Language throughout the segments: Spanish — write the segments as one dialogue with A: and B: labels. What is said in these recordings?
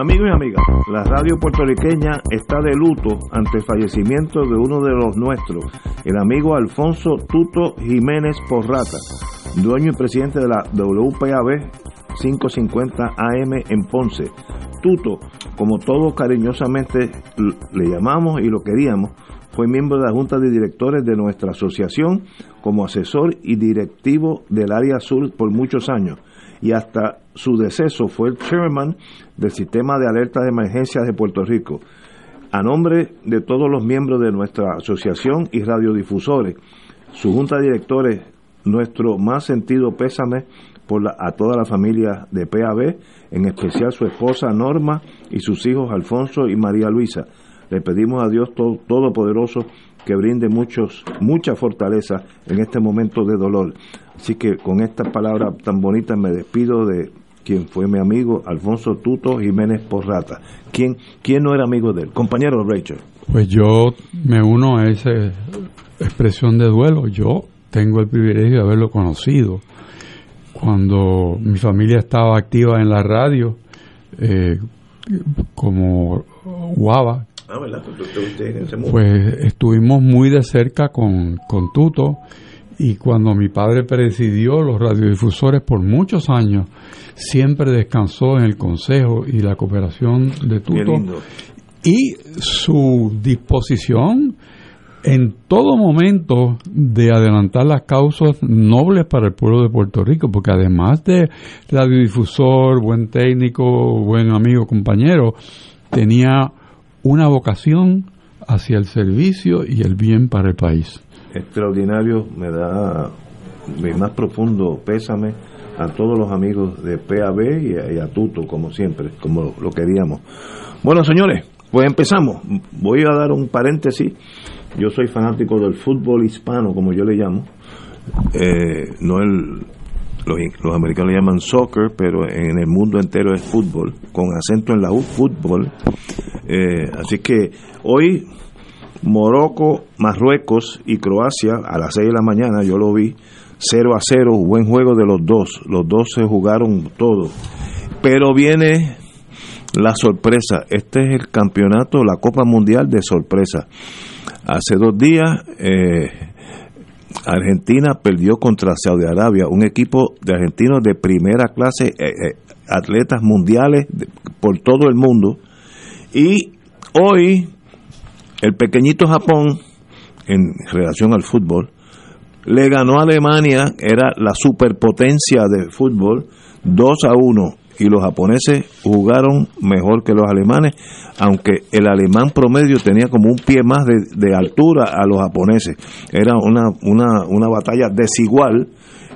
A: Amigos y amigas, la radio puertorriqueña está de luto ante el fallecimiento de uno de los nuestros, el amigo Alfonso Tuto Jiménez Porrata, dueño y presidente de la WPAB 550 AM en Ponce. Tuto, como todos cariñosamente le llamamos y lo queríamos, fue miembro de la Junta de Directores de nuestra asociación como asesor y directivo del área sur por muchos años y hasta su deceso fue el chairman del sistema de alerta de emergencias de Puerto Rico. A nombre de todos los miembros de nuestra asociación y radiodifusores, su junta de directores, nuestro más sentido pésame por a toda la familia de PAB, en especial su esposa Norma y sus hijos Alfonso y María Luisa. Le pedimos a Dios Todopoderoso que brinde muchos, mucha fortaleza en este momento de dolor. Así que con estas palabras tan bonitas me despido de quien fue mi amigo Alfonso Tuto Jiménez Porrata. ¿Quién, quién no era amigo de él? Compañero Rachel.
B: Pues yo me uno a esa expresión de duelo. Yo tengo el privilegio de haberlo conocido cuando mi familia estaba activa en la radio eh, como Guava. Ah, pues estuvimos muy de cerca con, con Tuto y cuando mi padre presidió los radiodifusores por muchos años, siempre descansó en el consejo y la cooperación de Tuto. y su disposición en todo momento de adelantar las causas nobles para el pueblo de Puerto Rico, porque además de radiodifusor, buen técnico, buen amigo, compañero, tenía una vocación hacia el servicio y el bien para el país
A: extraordinario, me da mi más profundo pésame a todos los amigos de PAB y a, Tuto, como siempre, como lo queríamos. Bueno, señores, pues empezamos. Voy a dar un paréntesis. Yo soy fanático del fútbol hispano, como yo le llamo. Eh, no el, los, americanos le llaman soccer, pero en el mundo entero es fútbol, con acento en la U, fútbol. Eh, así que hoy Morocco, Marruecos y Croacia a las 6 de la mañana, yo lo vi, 0 a 0, buen juego de los dos, los dos se jugaron todo. Pero viene la sorpresa, este es el campeonato, la Copa Mundial de sorpresa. Hace dos días eh, Argentina perdió contra Saudi Arabia, un equipo de argentinos de primera clase, eh, eh, atletas mundiales por todo el mundo. Y hoy el pequeñito Japón, en relación al fútbol, le ganó a Alemania, era la superpotencia de fútbol, 2 a 1, y los japoneses jugaron mejor que los alemanes, aunque el alemán promedio tenía como un pie más de, altura a los japoneses. Era una, una, una batalla desigual,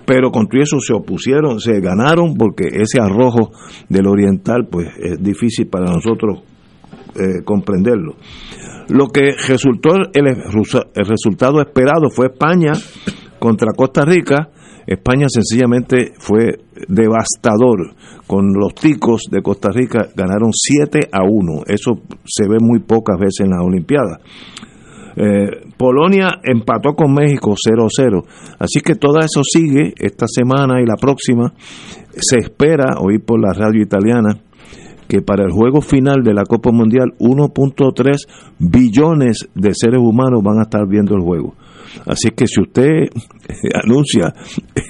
A: pero con todo eso se opusieron, se ganaron, porque ese arrojo del oriental, pues es difícil para nosotros eh, comprenderlo. Lo que resultó, el, resultado esperado fue España contra Costa Rica. España sencillamente fue devastador. Con los ticos de Costa Rica ganaron 7 a 1. Eso se ve muy pocas veces en las Olimpiadas. Eh, Polonia empató con México 0-0. Así que todo eso sigue esta semana y la próxima. Se espera oír por la radio italiana que para el juego final de la Copa Mundial 1.3 billones de seres humanos van a estar viendo el juego. Así que si usted anuncia,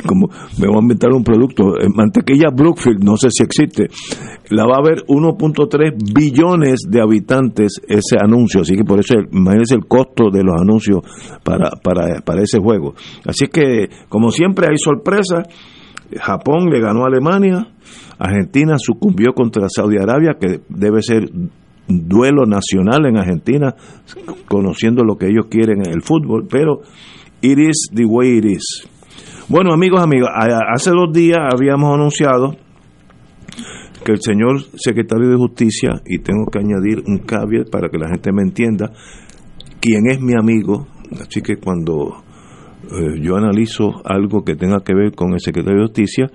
A: como me voy a inventar un producto, mantequilla Brookfield, no sé si existe, la va a ver 1.3 billones de habitantes ese anuncio, así que por eso imagínese el costo de los anuncios para, para, para ese juego. Así que, como siempre, hay sorpresa. Japón le ganó a Alemania, Argentina sucumbió contra Saudi Arabia, que debe ser duelo nacional en Argentina, conociendo lo que ellos quieren en el fútbol, pero it is the way it is. Bueno, amigos, amigas, hace dos días habíamos anunciado que el señor secretario de Justicia, y tengo que añadir un caveat para que la gente me entienda, quien es mi amigo, así que cuando eh, yo analizo algo que tenga que ver con el secretario de Justicia,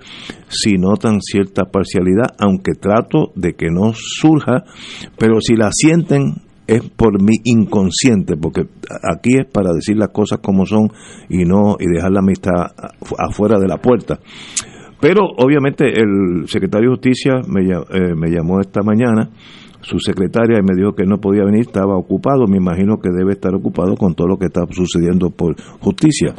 A: si notan cierta parcialidad, aunque trato de que no surja, pero si la sienten es por mi inconsciente, porque aquí es para decir las cosas como son y no y dejar la amistad afuera de la puerta. Pero obviamente el secretario de Justicia me, eh, me llamó esta mañana, su secretaria, me dijo que no podía venir, estaba ocupado, me imagino que debe estar ocupado con todo lo que está sucediendo por justicia.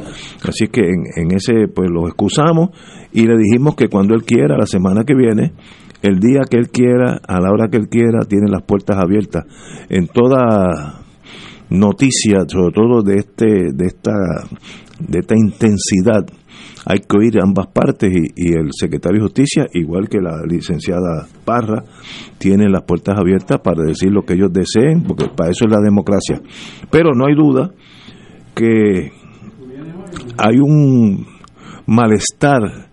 A: Así que en, en ese, pues lo excusamos y le dijimos que cuando él quiera, la semana que viene, el día que él quiera, a la hora que él quiera, tiene las puertas abiertas. En toda noticia, sobre todo de este, de esta, de esta intensidad hay que oír ambas partes y, el secretario de Justicia, igual que la licenciada Parra, tiene las puertas abiertas para decir lo que ellos deseen, porque para eso es la democracia. Pero no hay duda que hay un malestar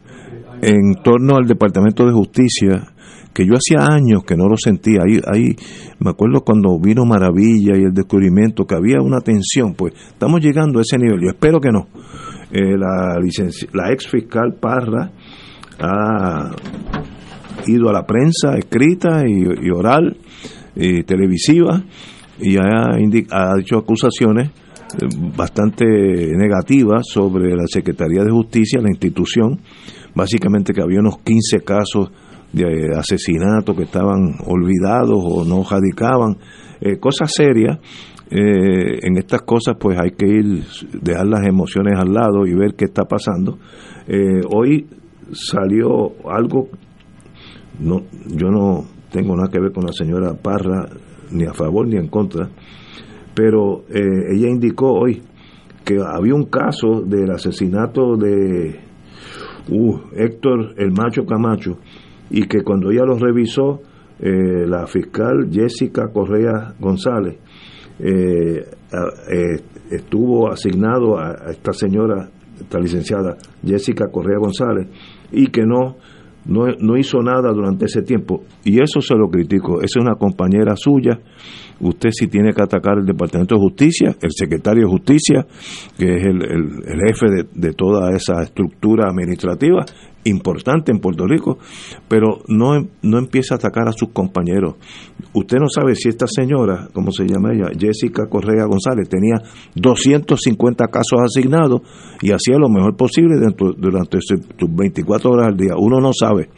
A: en torno al Departamento de Justicia que yo hacía años que no lo sentía. Ahí, ahí me acuerdo cuando vino Maravilla y el descubrimiento que había una tensión, pues estamos llegando a ese nivel. Yo espero que no eh, la, la ex fiscal Parra ha ido a la prensa escrita y, oral y televisiva y ha, ha hecho acusaciones eh, bastante negativas sobre la Secretaría de Justicia, la institución, básicamente que había unos 15 casos de asesinato que estaban olvidados o no radicaban, eh, cosas serias eh, en estas cosas pues hay que ir, dejar las emociones al lado y ver qué está pasando. Eh, hoy salió algo, no, yo no tengo nada que ver con la señora Parra, ni a favor ni en contra, pero eh, ella indicó hoy que había un caso del asesinato de uh, Héctor el Macho Camacho y que cuando ella lo revisó, la fiscal Jessica Correa González eh, eh, estuvo asignado a, esta señora, esta licenciada Jessica Correa González, y que no, no, hizo nada durante ese tiempo. Y eso se lo critico. Esa es una compañera suya. Usted si tiene que atacar el Departamento de Justicia, el secretario de Justicia, que es el, jefe de, toda esa estructura administrativa, importante en Puerto Rico, pero no, no empieza a atacar a sus compañeros. Usted no sabe si esta señora, ¿cómo se llama ella? Jessica Correa González, tenía 250 casos asignados y hacía lo mejor posible dentro, durante sus 24 horas al día. Uno no sabe.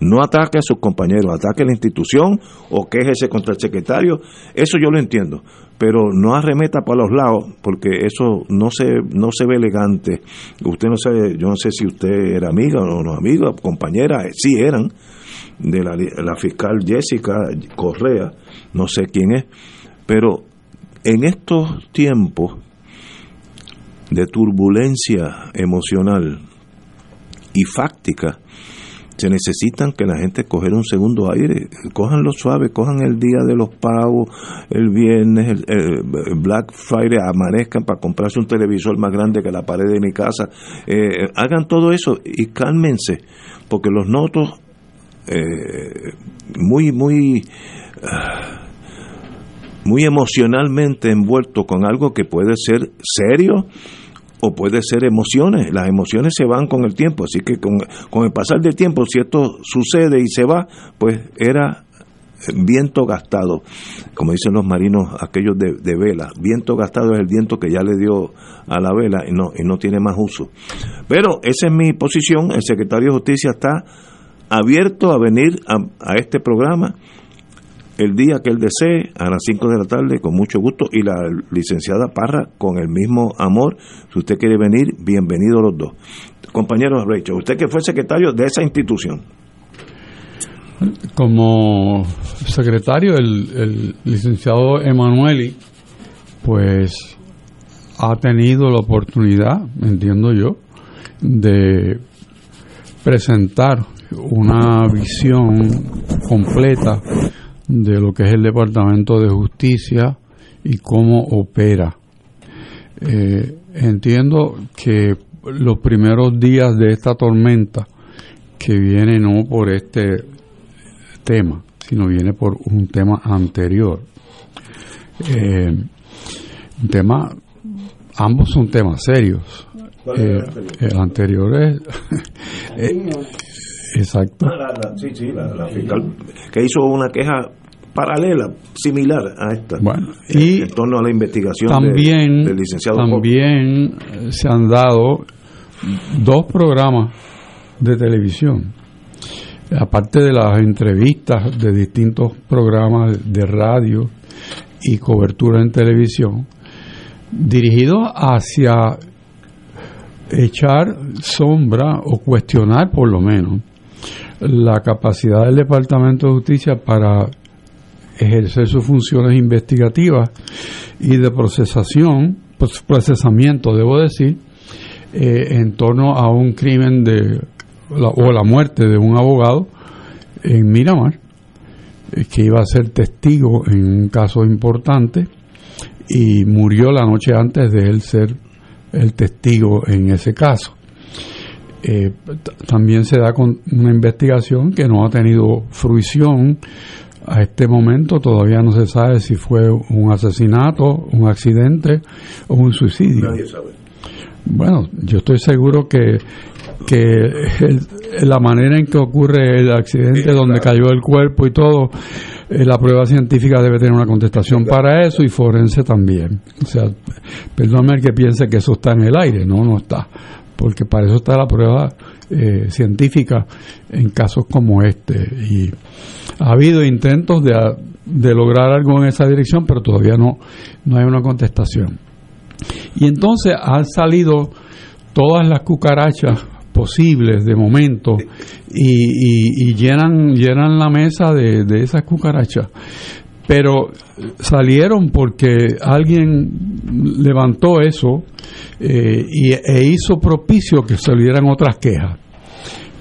A: No ataque a sus compañeros, ataque a la institución o quéjese contra el secretario. Eso yo lo entiendo pero no arremeta para los lados porque eso no se no se ve elegante usted no sabe yo no sé si usted era amiga o no amiga compañera eh, sí eran de la, la fiscal Jessica Correa no sé quién es pero en estos tiempos de turbulencia emocional y fáctica se necesitan que la gente coger un segundo aire, lo suave, cojan el día de los pagos, el viernes, el, Black Friday, amanezcan para comprarse un televisor más grande que la pared de mi casa, eh, hagan todo eso y cálmense, porque los notos eh, muy, muy... muy emocionalmente envueltos con algo que puede ser serio o puede ser emociones. Las emociones se van con el tiempo, así que con, el pasar del tiempo, si esto sucede y se va, pues era viento gastado, como dicen los marinos aquellos de, de, vela, viento gastado es el viento que ya le dio a la vela y no, y no tiene más uso. Pero esa es mi posición, el secretario de Justicia está abierto a venir a, a este programa el día que él desee, a las 5 de la tarde, con mucho gusto, y la licenciada Parra con el mismo amor. Si usted quiere venir, bienvenido los dos. Compañero Rachel, usted que fue secretario de esa institución.
B: Como secretario, el, el licenciado Emanueli, pues ha tenido la oportunidad, entiendo yo, de presentar una visión completa de lo que es el Departamento de Justicia y cómo opera. Eh, entiendo que los primeros días de esta tormenta, que viene no por este tema, sino viene por un tema anterior. Eh, un tema, ambos son temas serios. Eh, el anterior es... exacto.
A: Ah, sí, sí, la, fiscal que hizo una queja paralela, similar a esta,
B: bueno, y
A: en torno a la investigación
B: también,
A: del licenciado.
B: También se han dado dos programas de televisión, aparte de las entrevistas de distintos programas de radio y cobertura en televisión, dirigidos hacia echar sombra o cuestionar por lo menos la capacidad del Departamento de Justicia para ejercer sus funciones investigativas y de procesación, pues, procesamiento, debo decir, eh, en torno a un crimen de o la muerte de un abogado en Miramar, eh, que iba a ser testigo en un caso importante y murió la noche antes de él ser el testigo en ese caso. Eh, también se da con una investigación que no ha tenido fruición a este momento todavía no se sabe si fue un asesinato, un accidente o un suicidio.
A: Nadie sabe.
B: Bueno, yo estoy seguro que, que la manera en que ocurre el accidente, donde cayó el cuerpo y todo, eh, la prueba científica debe tener una contestación para eso y forense también. O sea, perdóname el que piense que eso está en el aire, no, no está porque para eso está la prueba eh, científica en casos como este. Y ha habido intentos de, de, lograr algo en esa dirección, pero todavía no, no hay una contestación. Y entonces han salido todas las cucarachas posibles de momento y, y, llenan, llenan la mesa de, de esas cucarachas pero salieron porque alguien levantó eso eh, y, e hizo propicio que salieran otras quejas.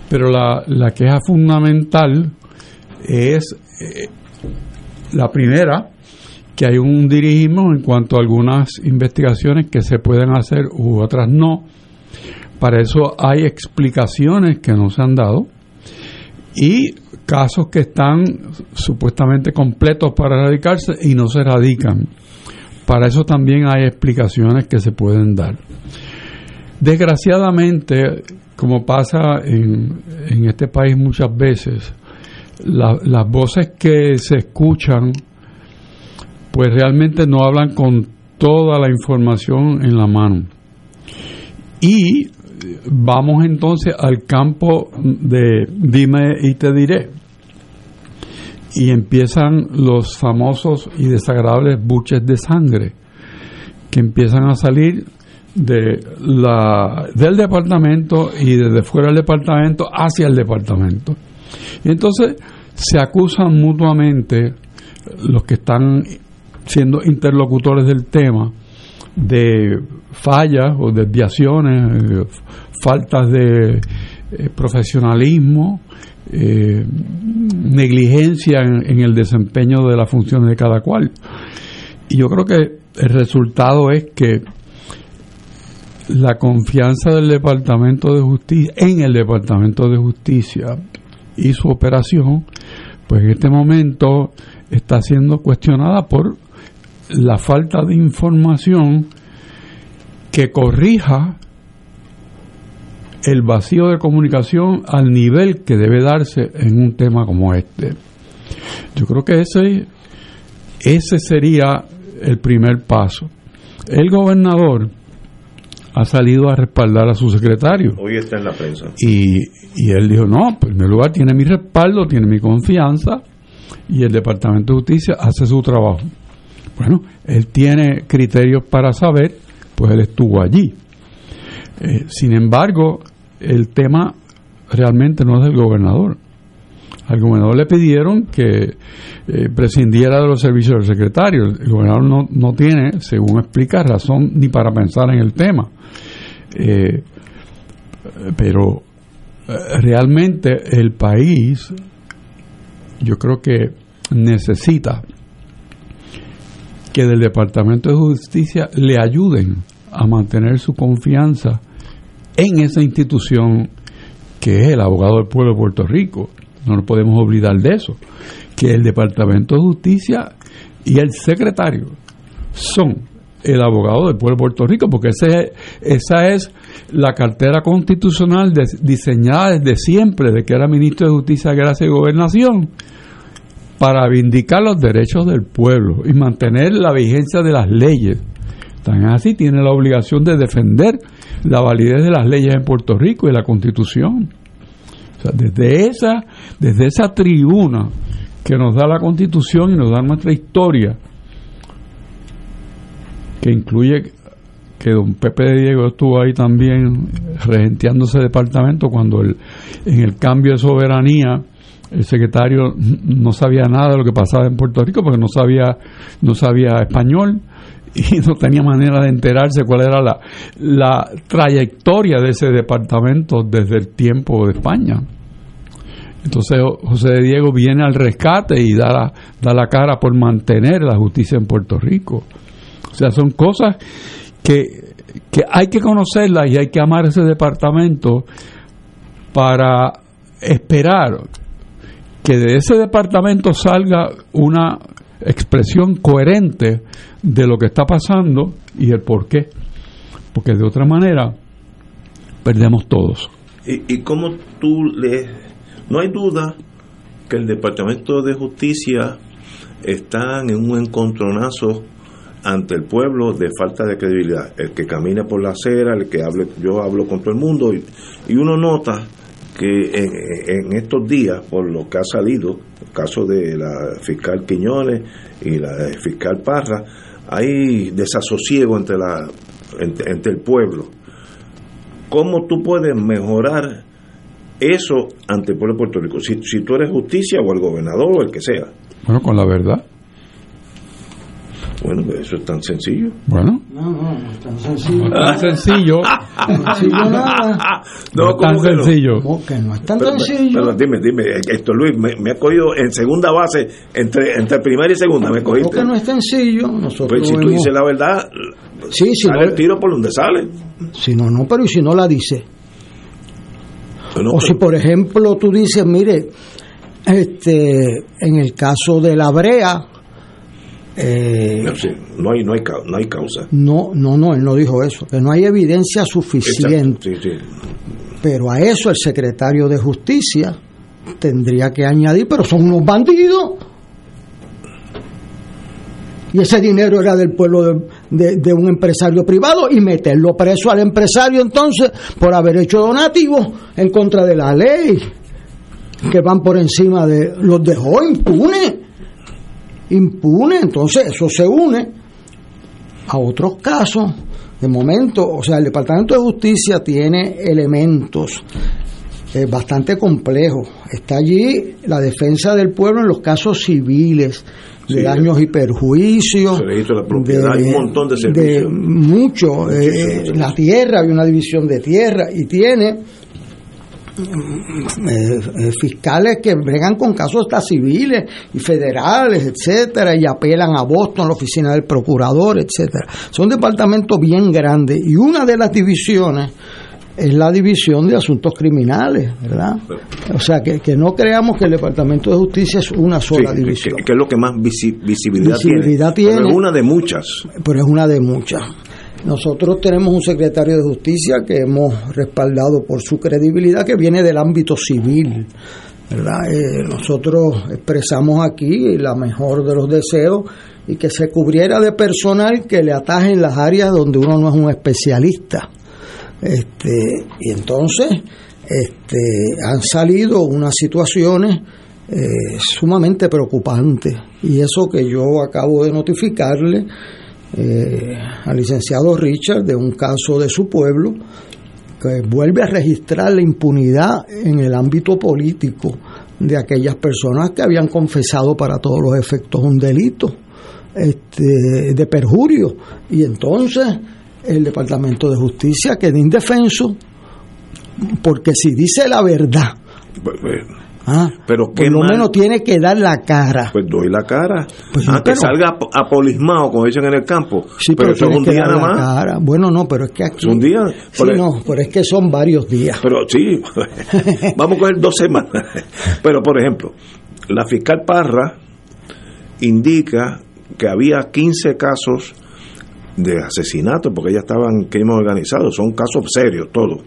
B: Pero la, la queja fundamental es eh, la primera, que hay un dirigismo en cuanto a algunas investigaciones que se pueden hacer u otras no. Para eso hay explicaciones que no se han dado y casos que están supuestamente completos para radicarse y no se radican. Para eso también hay explicaciones que se pueden dar. Desgraciadamente, como pasa en, en este país muchas veces, las voces que se escuchan, pues realmente no hablan con toda la información en la mano. Y vamos entonces al campo de dime y te diré. Y empiezan los famosos y desagradables buches de sangre que empiezan a salir de la, del departamento y desde fuera del departamento hacia el departamento. Y entonces se acusan mutuamente los que están siendo interlocutores del tema de fallas o desviaciones, eh, faltas de eh, profesionalismo, eh, negligencia en, el desempeño de las funciones de cada cual. Y yo creo que el resultado es que la confianza del Departamento de Justicia en el Departamento de Justicia y su operación, pues en este momento está siendo cuestionada por la falta de información que corrija el vacío de comunicación al nivel que debe darse en un tema como este. Yo creo que ese, ese sería el primer paso. El gobernador ha salido a respaldar a su secretario.
A: Hoy está en la prensa.
B: Y, y él dijo, no, en primer lugar tiene mi respaldo, tiene mi confianza, y el Departamento de Justicia hace su trabajo. Bueno, él tiene criterios para saber, pues él estuvo allí. Eh, sin embargo, el tema realmente no es del gobernador. Al gobernador le pidieron que eh, prescindiera de los servicios del secretario. El gobernador no, no tiene, según explica, razón ni para pensar en el tema. Eh, pero realmente el país, yo creo que necesita que del Departamento de Justicia le ayuden a mantener su confianza en esa institución que es el abogado del pueblo de Puerto Rico. No nos podemos olvidar de eso, que el Departamento de Justicia y el secretario son el abogado del pueblo de Puerto Rico, porque esa es la cartera constitucional diseñada desde siempre, de que era ministro de Justicia, Gracia y Gobernación, para vindicar los derechos del pueblo y mantener la vigencia de las leyes. Tan así tiene la obligación de defender la validez de las leyes en Puerto Rico y la Constitución. O sea, desde esa, desde esa tribuna que nos da la Constitución y nos da nuestra historia, que incluye que don Pepe de Diego estuvo ahí también regenteando ese departamento cuando el, en el cambio de soberanía el secretario no sabía nada de lo que pasaba en Puerto Rico porque no sabía no sabía español y no tenía manera de enterarse cuál era la, la trayectoria de ese departamento desde el tiempo de España. Entonces José de Diego viene al rescate y da la, da la cara por mantener la justicia en Puerto Rico. O sea, son cosas que, que hay que conocerlas y hay que amar ese departamento para esperar que de ese departamento salga una expresión coherente de lo que está pasando y el por qué. Porque de otra manera perdemos todos.
A: ¿Y, y cómo tú le... No hay duda que el Departamento de Justicia está en un encontronazo ante el pueblo de falta de credibilidad. El que camina por la acera, el que hable, yo hablo con todo el mundo y, y uno nota que en, estos días, por lo que ha salido, el caso de la fiscal Quiñones y la fiscal Parra, hay desasosiego entre, la, entre, el pueblo. ¿Cómo tú puedes mejorar eso ante el pueblo de Puerto Rico? Si, si tú eres justicia o el gobernador o el que sea.
B: Bueno, con la verdad.
A: Bueno, eso es tan sencillo.
B: Bueno.
C: No, no, no es tan sencillo.
B: No es sencillo.
C: sencillo nada.
B: No, es tan sencillo.
C: ¿Cómo que no es tan
A: Pero,
C: sencillo?
A: pero dime, dime, esto Luis, me, me ha cogido en segunda base, entre, entre primera y segunda, me
C: ¿Cómo
A: cogiste.
C: que no es sencillo? Nosotros
A: Pues si tú
C: hemos-
A: dices la verdad,
C: Sí,
A: sale
C: no-
A: el tiro por donde sale.
C: Si no, no, pero ¿y si no la dice?
A: Bueno,
C: O si por ejemplo tú dices, mire, este, en el caso de la brea, eh,
A: no, no hay, no hay, no hay causa.
C: no, no, no, él no dijo eso, que no hay evidencia suficiente.
A: Exacto, sí, sí.
C: Pero a eso el secretario de Justicia tendría que añadir, pero son unos bandidos. Y ese dinero era del pueblo de, de- de un empresario privado y meterlo preso al empresario entonces por haber hecho donativos en contra de la ley, que van por encima de los dejó impune. Impune, entonces eso se une a otros casos. De momento, o sea, el Departamento de Justicia tiene elementos eh, bastante complejos. Está allí la defensa del pueblo en los casos civiles, de
A: Sí,
C: daños y perjuicios.
A: se la propiedad, hay un montón de servicios.
C: mucho. eh,
A: Muchísimos
C: la tierra, hay una división de tierra y tiene eh, eh, fiscales que bregan con casos hasta civiles y federales, etcétera, y apelan a Boston, la oficina del procurador, etcétera. Son departamentos bien grandes y una de las divisiones es la división de asuntos criminales, ¿verdad? O sea, que, que no creamos que el Departamento de Justicia es una sola
A: que,
C: división,
A: que es lo que más visi- visibilidad,
C: Visibilidad
A: tiene. Pero
C: tiene.
A: es una de muchas.
C: pero es una de muchas. Nosotros tenemos un secretario de justicia que hemos respaldado por su credibilidad que viene del ámbito civil. ¿verdad? Eh, nosotros expresamos aquí la mejor de los deseos y que se cubriera de personal que le ataje en las áreas donde uno no es un especialista. Este, y entonces este, han salido unas situaciones eh, sumamente preocupante. Y eso que yo acabo de notificarle eh, al licenciado Richard de un caso de su pueblo que vuelve a registrar la impunidad en el ámbito político de aquellas personas que habían confesado para todos los efectos un delito este, de perjurio. Y entonces el Departamento de Justicia queda indefenso porque si dice la verdad,
A: Pues, pues,
C: ah,
A: Pero
C: por lo
A: mal.
C: menos tiene que dar la cara.
A: pues doy la cara.
C: Pues sí,
A: Ah, que
C: pero-
A: salga ap- apolismado, como dicen en el campo.
C: Sí,
A: pero, eso es un día nada más.
C: cara. Bueno, no, pero es que aquí.
A: Es un día.
C: Sí,
A: el-
C: no, pero es que son varios días.
A: Pero sí, vamos a coger dos semanas. Pero, por ejemplo, la fiscal Parra indica que había 15 casos de asesinato, porque ella estaba en crimen organizado, son casos serios todos.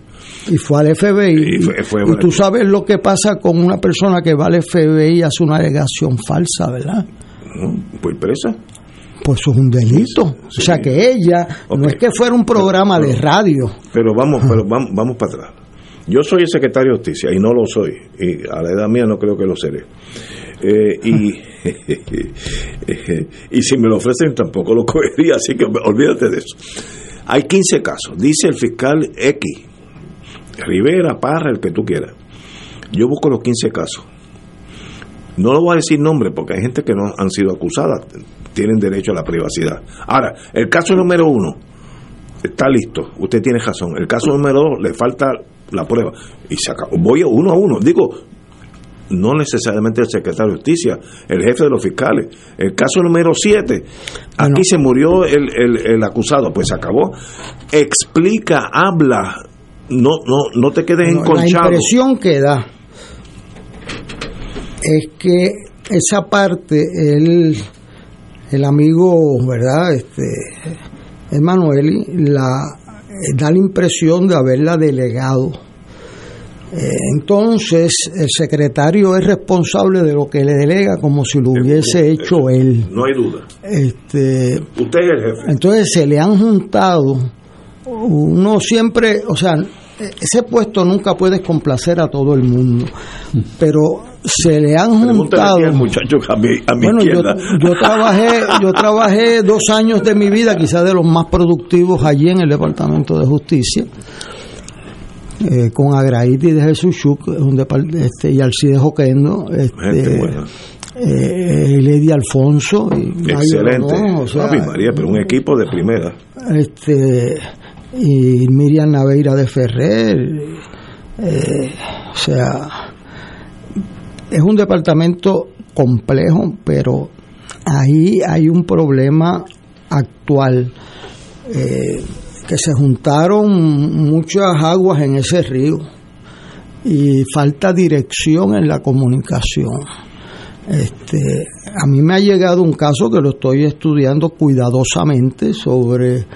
C: Y fue al FBI.
A: Y fue- fue-
C: y tú sabes lo que pasa con una persona que va al FBI y hace una alegación falsa, ¿verdad?
A: ¿no? Pues presa.
C: Pues eso es un delito.
A: Sí.
C: O sea que ella, no es que fuera un programa de radio.
A: Pero vamos, pero vamos, vamos para atrás. Yo soy el secretario de justicia y no lo soy. Y a la edad mía no creo que lo seré. Eh, y, y si me lo ofrecen tampoco lo cogería, así que olvídate de eso. Hay 15 casos, dice el fiscal X, Rivera, Parra, el que tú quieras. Yo busco los 15 casos. No lo voy a decir nombre porque hay gente que no han sido acusadas, tienen derecho a la privacidad. Ahora, el caso número uno, está listo, usted tiene razón. El caso número dos, le falta la prueba. Y se acabó. Voy a uno a uno. Digo, no necesariamente el secretario de justicia, el jefe de los fiscales. El caso número siete, aquí se murió el, el- el acusado, pues se acabó. Explica, habla, no, no, no te quedes
C: Bueno, la
A: enconchado.
C: impresión que da es que esa parte, el, el amigo, ¿verdad? Este, Emanueli, la, eh, da la impresión de haberla delegado. Eh, entonces, el secretario es responsable de lo que le delega como si lo hubiese hecho él.
A: No hay duda.
C: Este,
A: Usted es el jefe.
C: entonces se le han juntado, uno siempre, o sea, ese puesto nunca puedes complacer a todo el mundo, pero se le han juntado.
A: al muchacho a mi, a mi
C: Bueno, yo, yo trabajé, yo trabajé dos años de mi vida, quizás de los más productivos allí en el Departamento de Justicia, eh, con Agraiti de Jesús Chuk, un este, y Alcides Oquendo,
A: Gente
C: este, eh, Lady Alfonso, y Mario
A: Excelente.
C: Rodón, o sea,
A: Ave María, pero un equipo de primera.
C: este y Miriam Naveira de Ferrer eh, o sea es un departamento complejo pero ahí hay un problema actual eh, que se juntaron muchas aguas en ese río y falta dirección en la comunicación. Este, a mí me ha llegado un caso que lo estoy estudiando cuidadosamente sobre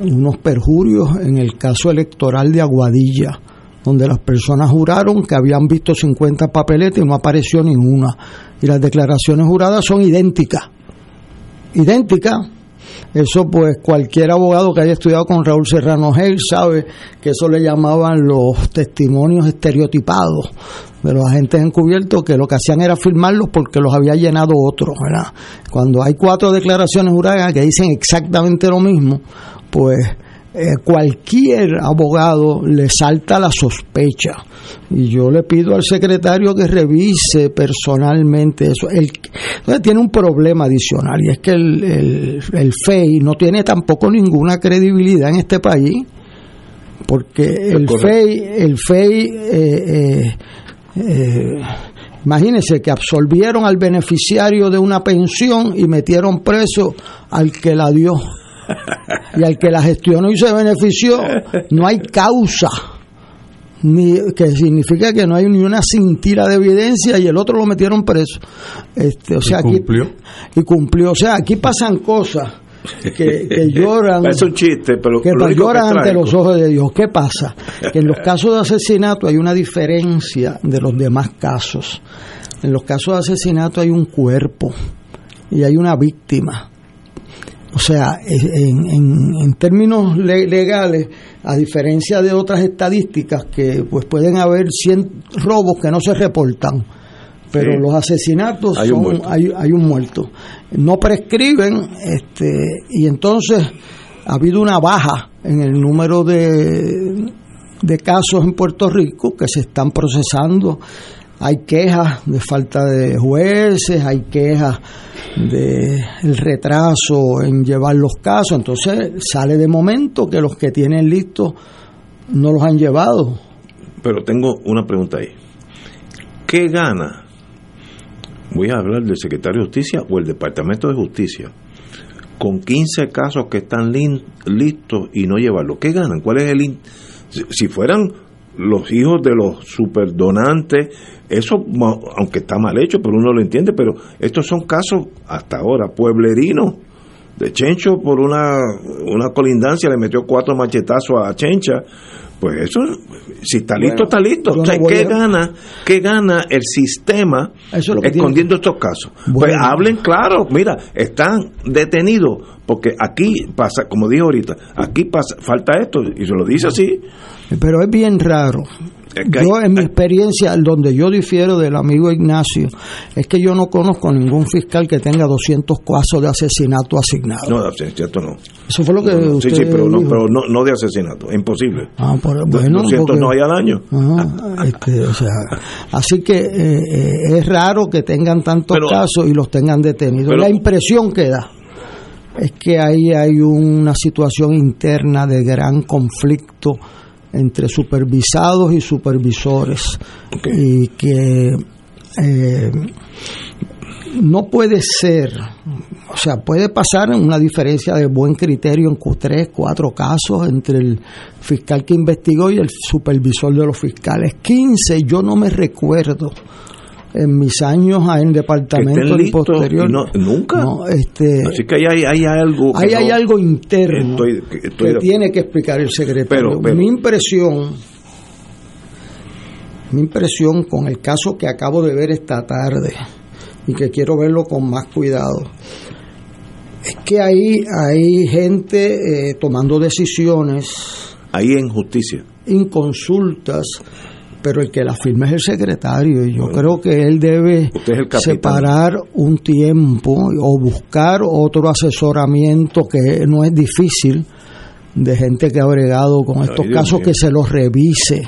C: unos perjurios en el caso electoral de Aguadilla, donde las personas juraron que habían visto 50 papeletas y no apareció ninguna. Y las declaraciones juradas son idénticas. Idénticas. Eso pues cualquier abogado que haya estudiado con Raúl Serrano Gel sabe que eso le llamaban los testimonios estereotipados de los agentes encubiertos que lo que hacían era firmarlos porque los había llenado otros. Cuando hay cuatro declaraciones juradas que dicen exactamente lo mismo, pues eh, cualquier abogado le salta la sospecha. Y yo le pido al secretario que revise personalmente eso. El, entonces tiene un problema adicional y es que el, el, el FEI no tiene tampoco ninguna credibilidad en este país porque el. FEI, el FEI eh, eh, eh, imagínense que absolvieron al beneficiario de una pensión y metieron preso al que la dio y al que la gestionó y se benefició no hay causa ni que significa que no hay ni una cintila de evidencia y el otro lo metieron preso este o sea
B: Y
C: aquí
B: cumplió.
C: y cumplió o sea aquí pasan cosas que, que lloran
A: Es un chiste, pero
C: que
A: lo
C: lloran
A: que
C: ante los ojos de Dios. ¿Qué pasa? Que en los casos de asesinato hay una diferencia de los demás casos. En los casos de asesinato hay un cuerpo y hay una víctima. O sea, en, en- en términos le- legales, a diferencia de otras estadísticas que pues pueden haber 100 robos que no se reportan, pero los asesinatos
A: hay un,
C: son, hay, hay un muerto. No prescriben este, y entonces ha habido una baja en el número de, de casos en Puerto Rico que se están procesando. Hay quejas de falta de jueces, hay quejas de el retraso en llevar los casos, entonces sale de momento que los que tienen listos no los han llevado.
A: Pero tengo una pregunta ahí. ¿Qué gana? Voy a hablar del secretario de Justicia o el Departamento de Justicia con 15 casos que están listos y no llevarlos. ¿Qué ganan? ¿Cuál es el... si fueran los hijos de los superdonantes, eso, aunque está mal hecho, pero uno lo entiende, pero estos son casos hasta ahora pueblerinos. De Chencho por una, una colindancia le metió cuatro machetazos a Chencha. Pues eso, si está listo, está listo. O sea, ¿qué, gana, ¿qué gana el sistema escondiendo estos casos? Pues hablen claro, mira, están detenidos, porque aquí pasa, como dije ahorita, aquí pasa, falta esto, y se lo dice así.
C: Pero es bien raro yo en mi experiencia, donde yo difiero del amigo Ignacio, es que yo no conozco ningún fiscal que tenga 200 casos de asesinato asignados.
A: No, de asesinato no.
C: Eso fue lo que usted
A: Sí, sí, pero, no, pero no, de asesinato, imposible.
C: Ah, bueno,
A: 200 no hay al año.
C: este, o sea, así que eh, eh, es raro que tengan tantos casos y los tengan detenidos. La impresión que da es que ahí hay una situación interna de gran conflicto entre supervisados y supervisores y que eh, no puede ser, o sea, puede pasar una diferencia de buen criterio en tres, cuatro casos entre el fiscal que investigó y el supervisor de los fiscales. 15, yo no me recuerdo en mis años en departamento posterior.
A: nunca.
C: Este
A: así que hay, hay algo
C: hay, hay algo interno que tiene que explicar el secretario. Mi impresión mi impresión con el caso que acabo de ver esta tarde y que quiero verlo con más cuidado es que ahí hay gente eh, tomando decisiones
A: ahí en justicia.
C: inconsultas pero el que la firma es el secretario y yo creo que él debe separar un tiempo o buscar otro asesoramiento que no es difícil de gente que ha bregado con estos casos que se los revise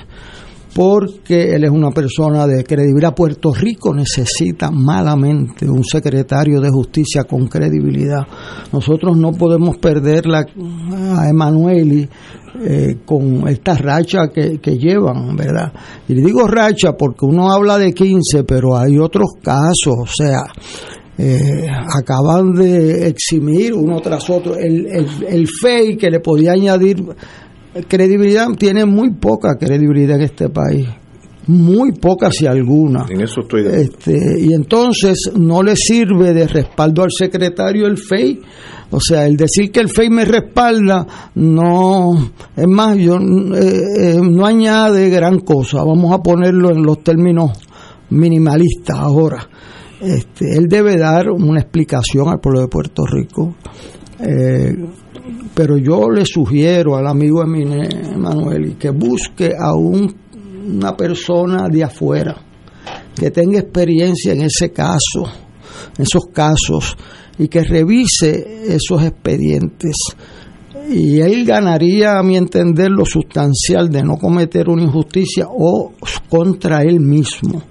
C: porque él es una persona de credibilidad. Puerto Rico necesita malamente un secretario de justicia con credibilidad. Nosotros no podemos perderla a Emanueli eh, con esta racha que, llevan, ¿verdad? Y le digo racha porque uno habla de 15, pero hay otros casos, o sea, eh, acaban de eximir uno tras otro. El, el, el FEI que le podía añadir credibilidad, tiene muy poca credibilidad en este país muy poca si alguna.
A: En eso estoy
C: este, y entonces no le sirve de respaldo al secretario el FEI. O sea, el decir que el FEI me respalda, no, es más, yo eh, eh, no añade gran cosa. Vamos a ponerlo en los términos minimalistas ahora. Este, él debe dar una explicación al pueblo de Puerto Rico. Eh, pero yo le sugiero al amigo Emanuel que busque a un una persona de afuera que tenga experiencia en ese caso, en esos casos, y que revise esos expedientes. Y él ganaría, a mi entender, lo sustancial de no cometer una injusticia o contra él mismo,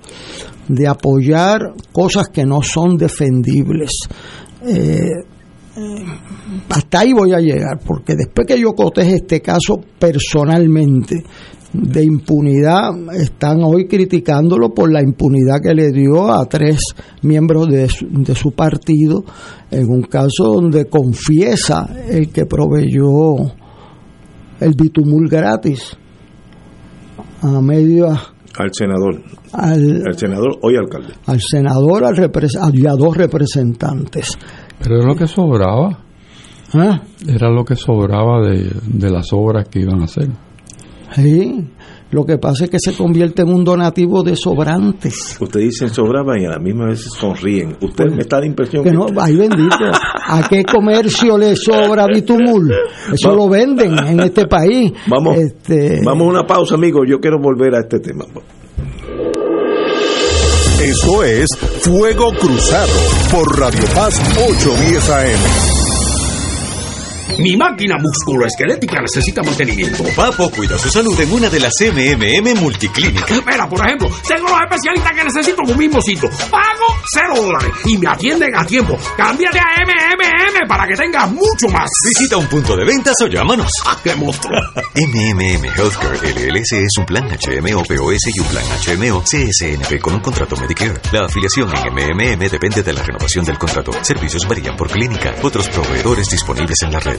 C: de apoyar cosas que no son defendibles. Eh, hasta ahí voy a llegar, porque después que yo coteje este caso personalmente, de impunidad están hoy criticándolo por la impunidad que le dio a tres miembros de su, de su partido en un caso donde confiesa el que proveyó el bitumul gratis a medio
A: al senador. al, senador hoy alcalde.
C: al senador al y a dos representantes
B: pero es lo que sobraba ¿Ah? era lo que sobraba de, de las obras que iban a hacer
C: Sí, lo que pasa es que se convierte en un donativo de sobrantes.
A: Usted dice sobraban y a la misma vez sonríen. Usted pues, me está de impresión.
C: Que, no, ay bendito. ¿A qué comercio le sobra bitumul? Eso lo venden en este país.
A: Vamos, este... vamos a una pausa, amigo. Yo quiero volver a este tema.
D: Esto es Fuego Cruzado por Radio Paz 810 AM.
E: Mi máquina musculoesquelética necesita mantenimiento.
F: Papo cuida su salud en una de las MMM multiclínicas.
E: Espera, por ejemplo, tengo los especialistas que necesito en un mismo sitio. Pago cero dólares y me atienden a tiempo. Cámbiate a MMM para que tengas mucho más.
F: Visita un punto de ventas o llámanos.
E: ¡Ah, qué monstruo!
F: MMM Healthcare LLC es un plan HMO POS y un plan HMO CSNP con un contrato Medicare. La afiliación en MMM depende de la renovación del contrato. Servicios varían por clínica. Otros proveedores disponibles en la red.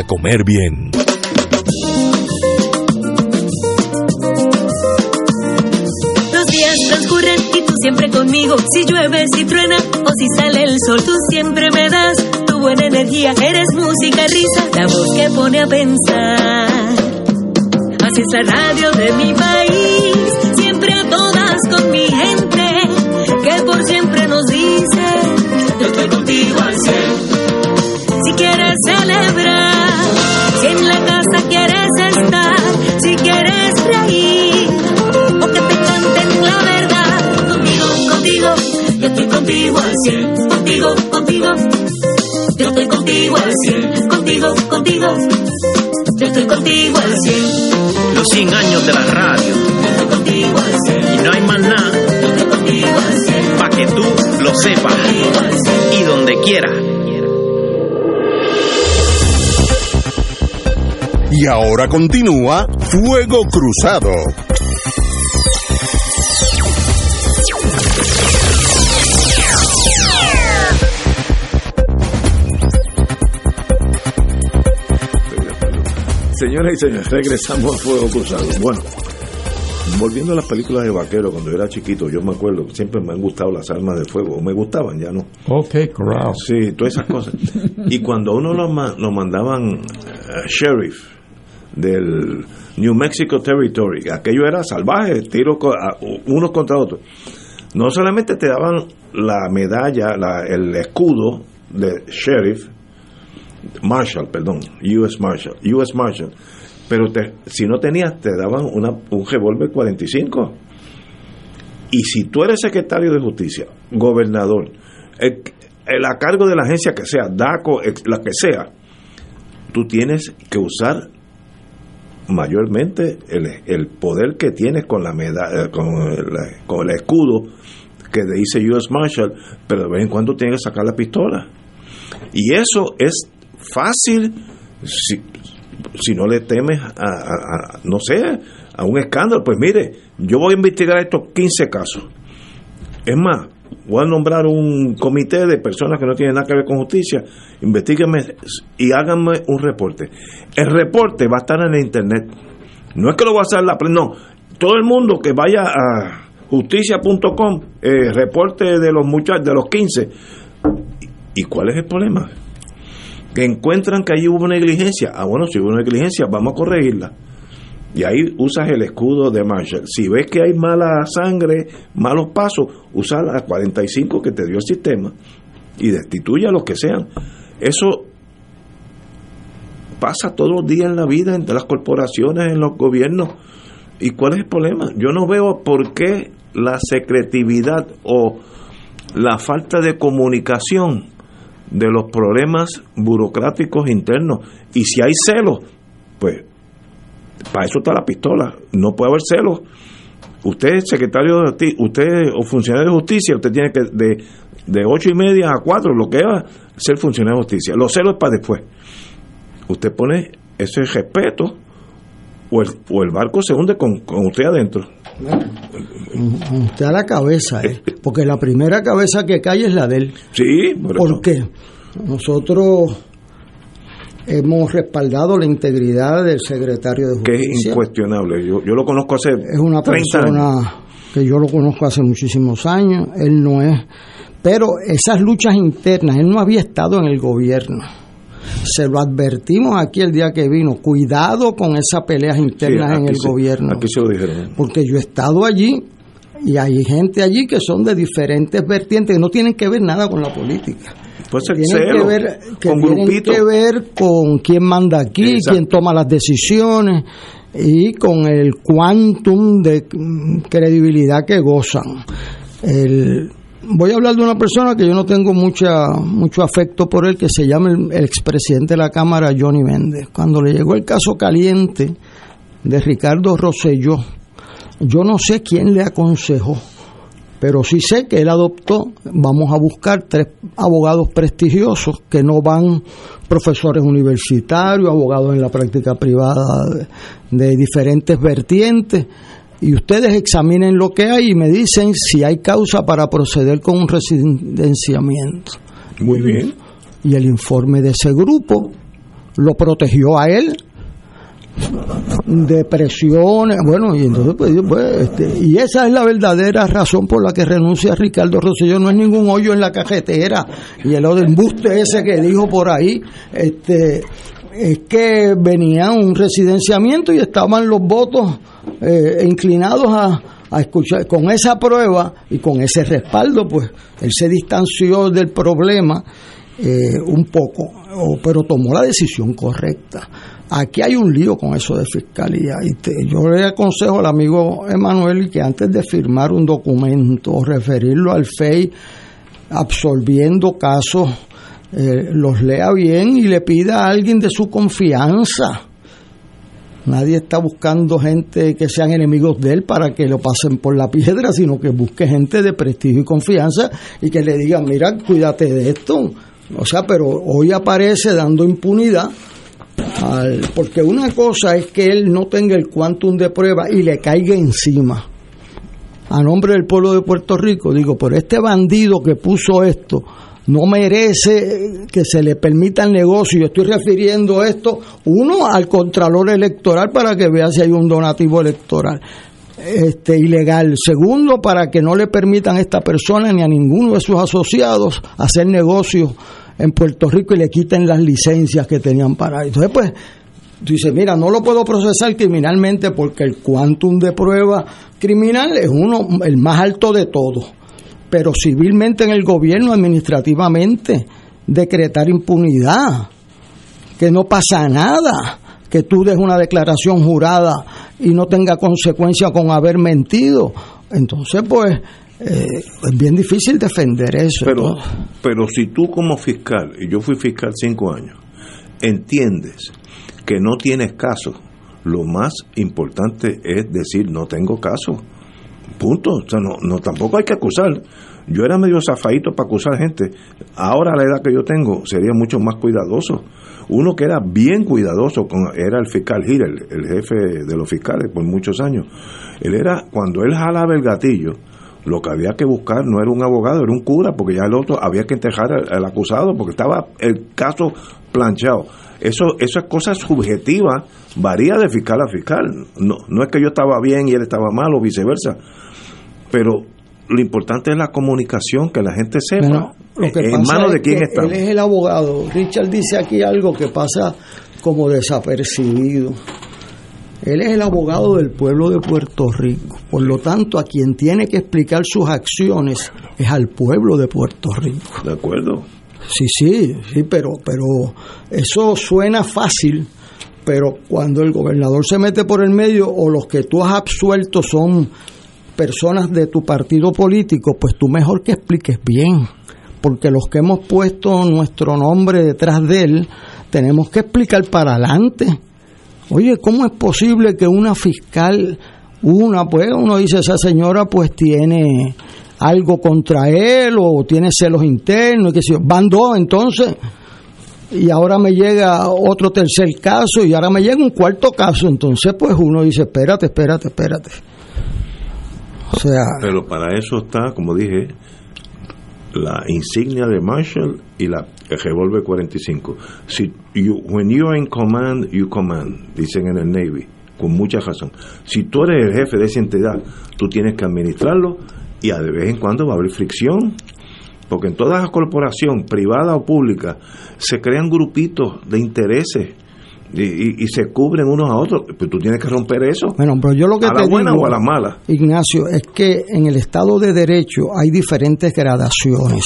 G: comer bien.
H: Los días transcurren y tú siempre conmigo. Si llueve, si truena o si sale el sol, tú siempre me das tu buena energía. Eres música, risa, la voz que pone a pensar. Así es la radio de mi país, siempre a todas con mi gente, que por siempre nos dice, yo estoy contigo al. Si quieres celebrar, contigo, contigo, yo estoy contigo al cien.
I: Los 100 años de la radio. Y no hay más nada. Pa' que tú lo sepas. Y donde quiera.
D: Y ahora continúa Fuego Cruzado.
A: Señoras y señores, regresamos a Fuego Cruzado. Bueno, volviendo a las películas de vaquero, cuando yo era chiquito, yo me acuerdo, siempre me han gustado las armas de fuego, o me gustaban, ya no.
B: Ok, corral.
A: Sí, todas esas cosas. Y cuando uno nos mandaban eh, sheriff del New Mexico Territory, aquello era salvaje, tiro co- unos contra otros. No solamente te daban la medalla, la- el escudo de sheriff, Marshall, perdón, US Marshall, US Marshall, pero te- si no tenías te daban una, un revólver 45. Y si tú eres secretario de justicia, gobernador, el, a cargo de la agencia que sea, DACO, la que sea, tú tienes que usar mayormente el, el poder que tienes con la medalla, con el, con el escudo que dice US Marshal, pero de vez en cuando tienes que sacar la pistola. Y eso es fácil si, si no le temes a, no sé, a un escándalo. Pues mire, yo voy a investigar estos 15 casos. Es más, voy a nombrar un comité de personas que no tienen nada que ver con justicia, investiguenme y háganme un reporte. El reporte va a estar en el internet. No es que lo va a hacer la prensa, no. Todo el mundo que vaya a justicia.com, eh, reporte de los muchachos, de los 15. ¿Y cuál es el problema? Que encuentran que ahí hubo negligencia. Ah, bueno, si hubo negligencia, vamos a corregirla. Y ahí usas el escudo de Marshall. Si ves que hay mala sangre, malos pasos, usa la 45 que te dio el sistema y destituye a los que sean. Eso pasa todos los días en la vida, entre las corporaciones, en los gobiernos. ¿Y cuál es el problema? Yo no veo por qué la secretividad o la falta de comunicación de los problemas burocráticos internos. Y si hay celos, pues para eso está la pistola. No puede haber celos. Usted es secretario de usted o funcionario de justicia, usted tiene que de, de ocho y media a cuatro, lo que va ser funcionario de justicia. Los celos para después. Usted pone ese respeto o el, o el barco se hunde con, con usted adentro.
C: A la cabeza, ¿eh? porque la primera cabeza que cae es la de él.
A: Sí, por,
C: ¿Por
A: eso.
C: qué? Nosotros hemos respaldado la integridad del secretario de
A: Que
C: Justicia.
A: es incuestionable. Yo, yo lo conozco hace
C: es una
A: 30
C: persona
A: años.
C: que yo lo conozco hace muchísimos años, él no es, pero esas luchas internas, él no había estado en el gobierno. Se lo advertimos aquí el día que vino, cuidado con esas peleas internas
A: Sí,
C: en el
A: se-
C: gobierno,
A: Aquí se lo dijeron.
C: porque yo he estado allí y hay gente allí que son de diferentes vertientes que no tienen que ver nada con la política.
A: Puede ser
C: tienen
A: celo,
C: que ver, que
A: con
C: tienen que ver con quién manda aquí,
A: Exacto.
C: quién toma las decisiones y con el quantum de credibilidad que gozan. El- voy a hablar de una persona que yo no tengo mucha mucho afecto por él, que se llama el, el expresidente de la Cámara, Johnny Méndez. Cuando le llegó el caso caliente de Ricardo Rosselló, yo no sé quién le aconsejó, pero sí sé que él adoptó, vamos a buscar tres abogados prestigiosos que no van profesores universitarios, abogados en la práctica privada de, de diferentes vertientes, y ustedes examinen lo que hay y me dicen si hay causa para proceder con un residenciamiento.
A: Muy bien.
C: Y el informe de ese grupo lo protegió a él de presiones, bueno, y entonces pues, pues, este, y esa es la verdadera razón por la que renuncia Ricardo Rosselló, no es ningún hoyo en la cajetera, y el embuste ese que dijo por ahí, este es que venía un residenciamiento y estaban los votos eh, inclinados a, escuchar con esa prueba y con ese respaldo, pues él se distanció del problema eh, un poco, pero tomó la decisión correcta. Aquí hay un lío con eso de fiscalía y te- yo le aconsejo al amigo Emanuel que antes de firmar un documento o referirlo al FEI absorbiendo casos, eh, los lea bien y le pida a alguien de su confianza. Nadie está buscando gente que sean enemigos de él para que lo pasen por la piedra, sino que busque gente de prestigio y confianza y que le digan, mira, cuídate de esto. O sea, pero hoy aparece dando impunidad, al- porque una cosa es que él no tenga el quantum de prueba y le caiga encima. A nombre del pueblo de Puerto Rico, digo, pero este bandido que puso esto no merece que se le permita el negocio. Yo estoy refiriendo esto, uno, al Contralor Electoral para que vea si hay un donativo electoral este, ilegal. Segundo, para que no le permitan a esta persona ni a ninguno de sus asociados hacer negocios en Puerto Rico y le quiten las licencias que tenían para. Entonces, pues, tú dices, mira, no lo puedo procesar criminalmente porque el quantum de prueba criminal es uno, el más alto de todos. Pero civilmente en el gobierno, administrativamente, decretar impunidad, que no pasa nada, que tú des una declaración jurada y no tenga consecuencia con haber mentido. Entonces, pues, eh, es bien difícil defender eso.
A: Pero,
C: ¿no?
A: pero si tú como fiscal, y yo fui fiscal cinco años, entiendes que no tienes caso, lo más importante es decir no tengo caso. Punto. O sea, no, no tampoco hay que acusar. Yo era medio zafadito para acusar gente. Ahora a la edad que yo tengo sería mucho más cuidadoso. Uno que era bien cuidadoso con, era el fiscal Gil, el, el jefe de los fiscales por muchos años. Él era, cuando él jalaba el gatillo, lo que había que buscar no era un abogado, era un cura, porque ya el otro había que enterrar al, al acusado, porque estaba el caso planchado. Eso, esas cosas subjetivas varía de fiscal a fiscal. No, no es que yo estaba bien y él estaba mal o viceversa. Pero lo importante es la comunicación, que la gente sepa
C: Bueno, lo que
A: en manos
C: es
A: de quién está.
C: Él es el abogado. Richard dice aquí algo que pasa como desapercibido. Él es el abogado del pueblo de Puerto Rico. Por lo tanto, a quien tiene que explicar sus acciones es al pueblo de Puerto Rico.
A: ¿De acuerdo?
C: Sí, sí, sí, pero, pero eso suena fácil, pero cuando el gobernador se mete por el medio o los que tú has absuelto son personas de tu partido político, pues tú mejor que expliques bien, porque los que hemos puesto nuestro nombre detrás de él, tenemos que explicar para adelante. Oye, ¿cómo es posible que una fiscal, una, pues uno dice, esa señora pues tiene algo contra él o tiene celos internos, y que sé yo. van dos entonces, y ahora me llega otro tercer caso y ahora me llega un cuarto caso, entonces pues uno dice, espérate, espérate, espérate. O sea,
A: Pero para eso está, como dije, la insignia de Marshall y la el revólver 45. Si you, when you are in command, you command, dicen en el Navy, con mucha razón. Si tú eres el jefe de esa entidad, tú tienes que administrarlo y de vez en cuando va a haber fricción. Porque en toda corporación, privada o pública, se crean grupitos de intereses y, y- y se cubren unos a otros. Pues tú tienes que romper eso.
C: Bueno, pero yo lo que
A: a la
C: te
A: buena
C: digo,
A: o a la mala.
C: Ignacio, es que en el Estado de Derecho hay diferentes gradaciones.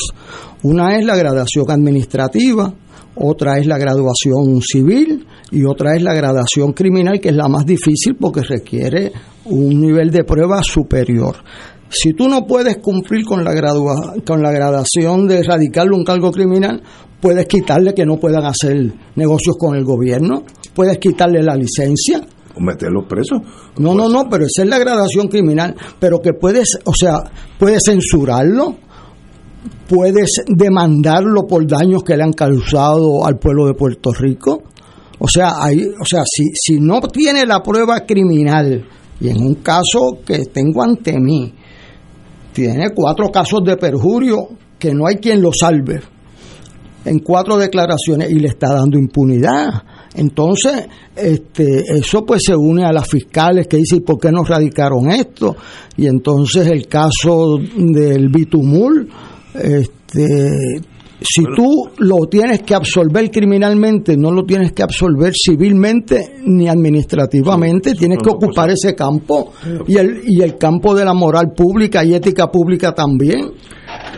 C: Una es la gradación administrativa, otra es la graduación civil y otra es la gradación criminal, que es la más difícil porque requiere un nivel de prueba superior. Si tú no puedes cumplir con la, gradua- con la gradación de erradicarle un cargo criminal, puedes quitarle que no puedan hacer negocios con el gobierno, puedes quitarle la licencia,
A: O meterlos presos.
C: no, no, no, pero esa es la gradación criminal. Pero que puedes, o sea, puedes censurarlo, puedes demandarlo por daños que le han causado al pueblo de Puerto Rico. O sea, hay, o sea, si, si no tiene la prueba criminal, y en un caso que tengo ante mí, tiene cuatro casos de perjurio que no hay quien lo salve en cuatro declaraciones y le está dando impunidad. Entonces, este, eso pues se une a las fiscales que dicen, ¿y por qué no radicaron esto? Y entonces el caso del Bitumul, este, si tú lo tienes que absolver criminalmente, no lo tienes que absolver civilmente ni administrativamente, tienes que ocupar ese campo y el, y el campo de la moral pública y ética pública también.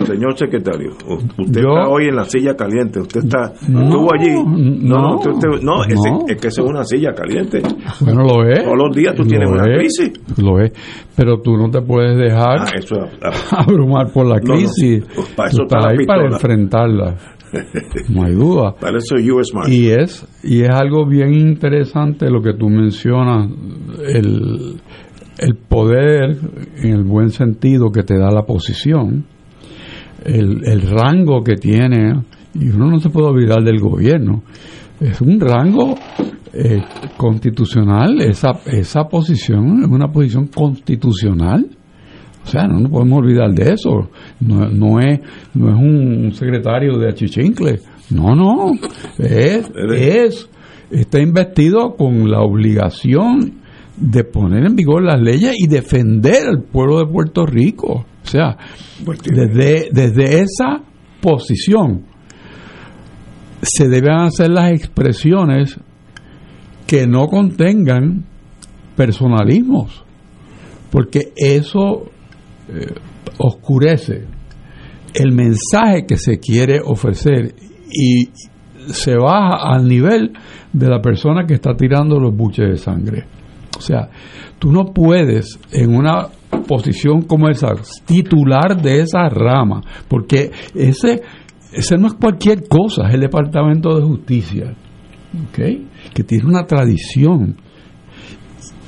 A: Señor secretario, usted
B: Yo-
A: está hoy en la silla caliente. Usted está.
B: No,
A: estuvo allí. No, no,
B: no,
A: usted- usted- no, es,
B: no.
A: es que es una silla caliente.
B: Bueno, lo es.
A: Todos los días tú
B: Lo
A: tienes una
B: es,
A: crisis.
B: Lo es. Pero tú no te puedes dejar
A: Ah, eso, ah,
B: abrumar por la crisis.
A: pues para eso está
B: ahí para enfrentarla. No hay duda.
A: para eso US.
B: Y es, y es algo bien interesante lo que tú mencionas, el, el poder, en el buen sentido que te da la posición, el, el rango que tiene, y uno no se puede olvidar del gobierno, es un rango eh, constitucional, esa, esa posición es una posición constitucional. O sea, no nos podemos olvidar de eso. No, no es no es un secretario de achichincle. No, no. Es, es está investido con la obligación de poner en vigor las leyes y defender al pueblo de Puerto Rico. O sea, desde, desde esa posición se deben hacer las expresiones que no contengan personalismos, porque eso eh, oscurece el mensaje que se quiere ofrecer y se baja al nivel de la persona que está tirando los buches de sangre. O sea, tú no puedes en una posición como esa, titular de esa rama, porque ese, ese no es cualquier cosa, es el Departamento de Justicia, que tiene una tradición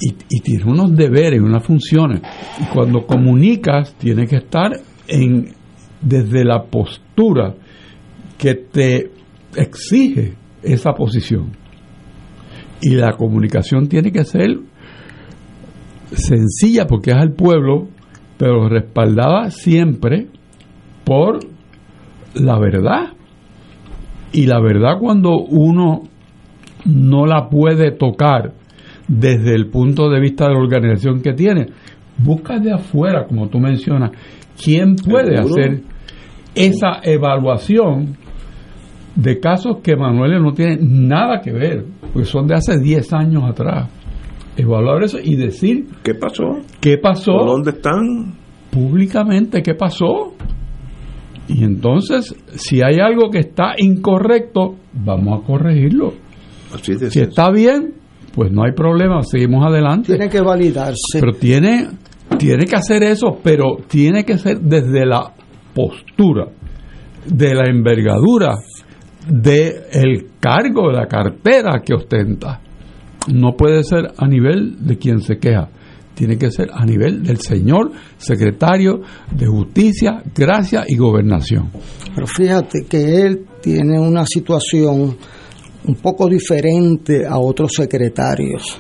B: y, y tiene unos deberes, unas funciones. Y cuando comunicas, tiene que estar en, desde la postura que te exige esa posición. Y la comunicación tiene que ser sencilla porque es al pueblo, pero respaldada siempre por la verdad. Y la verdad cuando uno no la puede tocar desde el punto de vista de la organización que tiene, busca de afuera, como tú mencionas, quién puede hacer esa evaluación de casos que Manuel no tiene nada que ver, porque son de hace 10 años atrás. Evaluar eso y decir
A: ¿Qué pasó?
B: qué pasó
A: ¿Por dónde están?
B: públicamente, qué pasó. Y entonces, si hay algo que está incorrecto, vamos a corregirlo.
A: Así de
B: Si está bien, pues no hay problema, seguimos adelante.
C: Tiene que validarse.
B: Pero tiene, tiene que hacer eso, pero tiene que ser desde la postura, de la envergadura, de el cargo, de la cartera que ostenta. No puede ser a nivel de quien se queja, tiene que ser a nivel del señor secretario de Justicia, Gracia y Gobernación.
C: Pero fíjate que él tiene una situación un poco diferente a otros secretarios.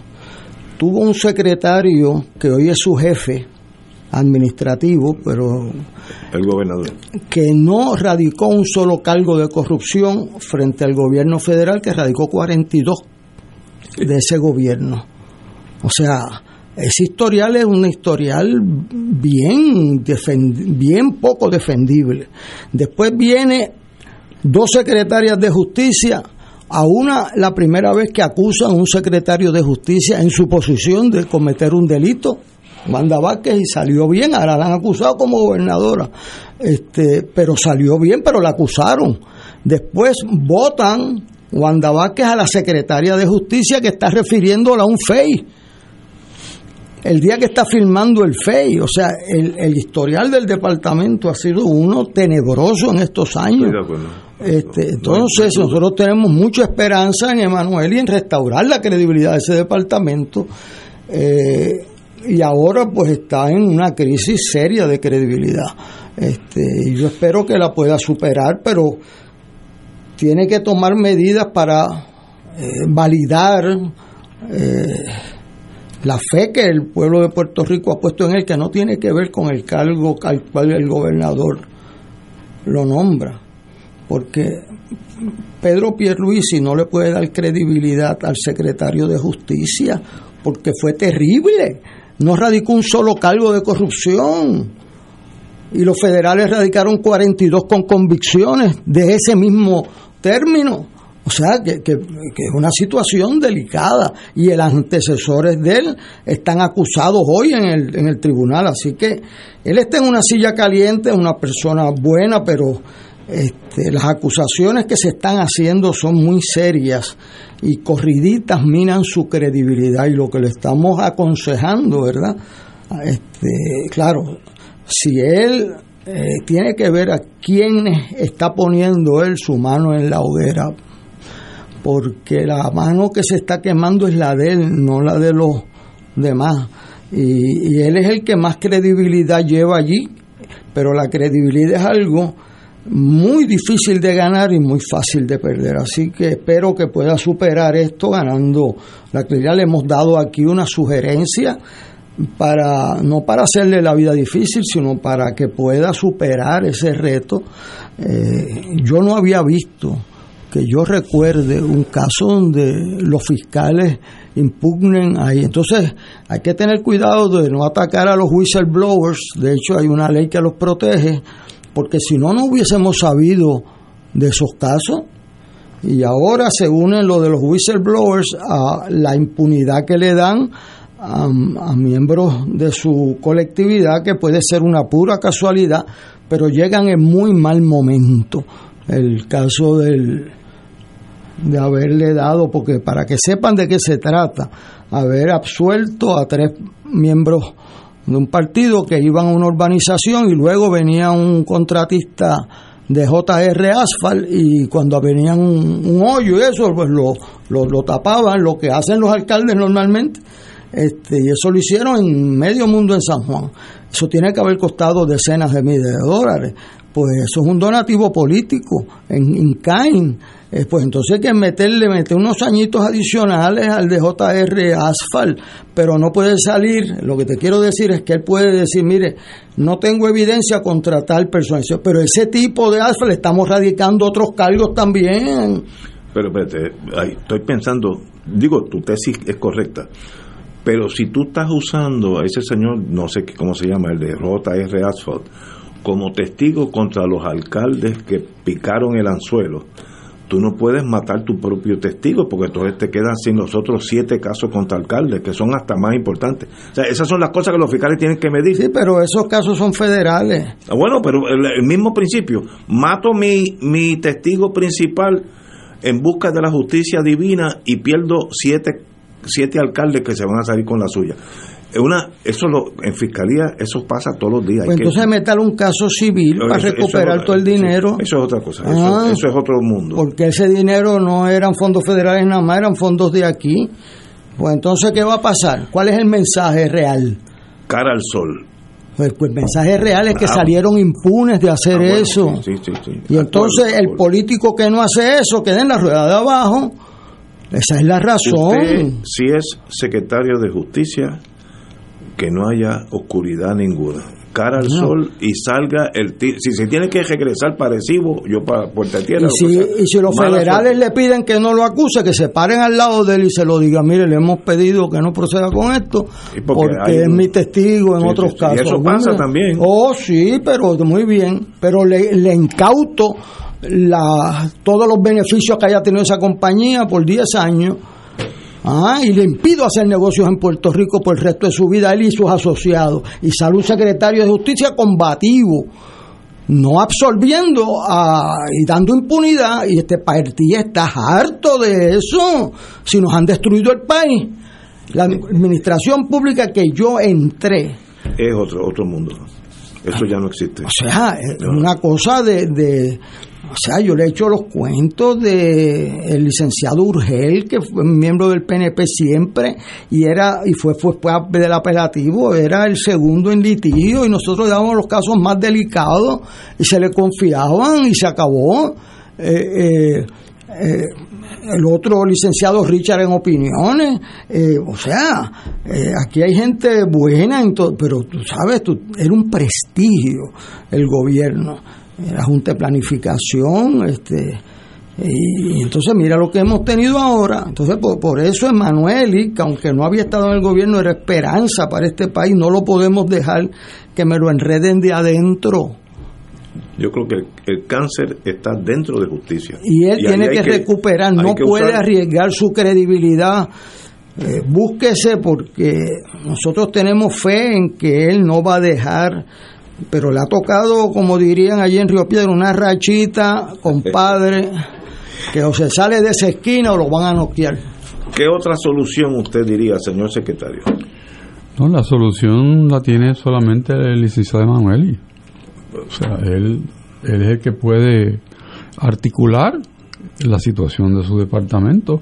C: Tuvo un secretario que hoy es su jefe, administrativo, pero
A: el gobernador
C: que no radicó un solo cargo de corrupción frente al gobierno federal que radicó 42 de ese gobierno. O sea, ese historial es un historial bien, bien poco defendible. Después viene dos secretarias de justicia, a una la primera vez que acusan a un secretario de justicia en su posición de cometer un delito, Wanda Vázquez, y salió bien, ahora la han acusado como gobernadora, este, pero salió bien, pero la acusaron. Después votan Wanda Vázquez a la secretaria de justicia que está refiriéndola a un FEI el día que está filmando el FEI, o sea, el, historial del departamento ha sido uno tenebroso en estos años. Este, entonces, nosotros tenemos mucha esperanza en Emanuel y en restaurar la credibilidad de ese departamento. Eh, y ahora pues está en una crisis seria de credibilidad. Este, yo espero que la pueda superar, pero tiene que tomar medidas para eh, validar eh, la fe que el pueblo de Puerto Rico ha puesto en él, que no tiene que ver con el cargo al cual el gobernador lo nombra, porque Pedro Pierluisi no le puede dar credibilidad al secretario de Justicia, porque fue terrible, no radicó un solo cargo de corrupción, y los federales radicaron 42 con convicciones de ese mismo término. O sea, que, que, es una situación delicada y los antecesores de él están acusados hoy en el, en el tribunal. Así que él está en una silla caliente, una persona buena, pero este, las acusaciones que se están haciendo son muy serias y corriditas minan su credibilidad y lo que le estamos aconsejando, ¿verdad? Este, claro, si él eh, tiene que ver a quién está poniendo él su mano en la hoguera, porque la mano que se está quemando es la de él, no la de los demás. Y, él es el que más credibilidad lleva allí, pero la credibilidad es algo muy difícil de ganar y muy fácil de perder. Así que espero que pueda superar esto ganando la credibilidad. Le hemos dado aquí una sugerencia para no para hacerle la vida difícil, sino para que pueda superar ese reto. Eh, yo no había visto que yo recuerde un caso donde los fiscales impugnen ahí. Entonces hay que tener cuidado de no atacar a los whistleblowers. De hecho hay una ley que los protege, porque si no, no hubiésemos sabido de esos casos. Y ahora se unen lo de los whistleblowers a la impunidad que le dan a, a miembros de su colectividad, que puede ser una pura casualidad, pero llegan en muy mal momento. El caso del de haberle dado, porque para que sepan de qué se trata, haber absuelto a tres miembros de un partido que iban a una urbanización y luego venía un contratista de JR Asphalt y cuando venían un, hoyo y eso, pues lo, lo, tapaban, lo que hacen los alcaldes normalmente. Este, y eso lo hicieron en medio mundo en San Juan. Eso tiene que haber costado decenas de miles de dólares. Pues eso es un donativo político en, en Cain eh, pues entonces hay que meterle, meter unos añitos adicionales al de JR pero no puede salir, lo que te quiero decir es que él puede decir, mire, no tengo evidencia contra tal persona, pero ese tipo de Asphalt estamos radicando otros cargos también.
A: Pero espérate, estoy pensando, digo, tu tesis es correcta, pero si tú estás usando a ese señor, no sé cómo se llama, el de JR Asphalt, como testigo contra los alcaldes que picaron el anzuelo, tú no puedes matar tu propio testigo porque entonces te quedan sin los otros siete casos contra alcaldes que son hasta más importantes. O sea, esas son las cosas que los fiscales tienen que medir.
C: Sí, pero esos casos son federales.
A: Ah, bueno, pero el, mismo principio. Mato mi, mi testigo principal en busca de la justicia divina y pierdo siete, siete alcaldes que se van a salir con la suya una eso lo, en fiscalía eso pasa todos los días.
C: Pues entonces meter un caso civil para recuperar todo el dinero.
A: eso es otra cosa, ah. eso, es otro mundo.
C: Porque ese dinero no eran fondos federales nada más, eran fondos de aquí. Pues entonces, ¿qué va a pasar? ¿Cuál es el mensaje real?
A: Cara al sol.
C: Pues, pues el mensaje real es que ah. salieron impunes de hacer ah, eso. y entonces el político que no hace eso queda en la rueda de abajo. Esa es la razón.
A: si es secretario de justicia, que no haya oscuridad ninguna. Cara al sol y salga el Si se tiene que regresar para Recibo, yo para Puerta Tierra.
C: Y si,
A: lo que sea.
C: y si los federales
A: suerte.
C: le piden que no lo acuse, que se paren al lado de él y se lo digan, mire, le hemos pedido que no proceda con esto,
A: Sí, porque
C: es
A: un-
C: mi testigo en
A: Sí,
C: otros
A: sí, sí, y
C: casos.
A: eso pasa también.
C: Oh, sí, pero muy bien. Pero le, le incauto la, todos los beneficios que haya tenido esa compañía por 10 años. Ah, y le impido hacer negocios en Puerto Rico por el resto de su vida, él y sus asociados. Y sale un secretario de justicia combativo, no absolviendo a- y dando impunidad. Y este partido está harto de eso. Si nos han destruido el país. La administración pública que yo entré,
A: Es otro, otro mundo. Eso ya no existe.
C: o sea, una cosa de, de- o sea, yo le he hecho los cuentos de el licenciado Urgel, que fue miembro del PNP siempre, y era, y fue, fue, fue del apelativo, era el segundo en litigio, y nosotros le dábamos los casos más delicados, y se le confiaban, y se acabó. Eh, eh, eh, el otro licenciado Richard en opiniones, eh, o sea, eh, aquí hay gente buena, pero tú sabes, tú, era un prestigio el gobierno, la Junta de Planificación, este, y, entonces mira lo que hemos tenido ahora, entonces por, por eso Emanueli, que aunque no había estado en el gobierno, era esperanza para este país, no lo podemos dejar que me lo enreden de adentro.
A: Yo creo que el, el cáncer está dentro de justicia.
C: y él tiene que, recuperar, no
A: que
C: puede
A: usar-
C: arriesgar su credibilidad. Eh, búsquese porque nosotros tenemos fe en que él no va a dejar, pero le ha tocado, como dirían allí en Río Piedra, una rachita, compadre, que o se sale de esa esquina o lo van a noquear.
A: ¿Qué otra solución usted diría, señor secretario?
B: No, la solución la tiene solamente el licenciado Emanueli. O sea, él, él es el que puede articular la situación de su departamento.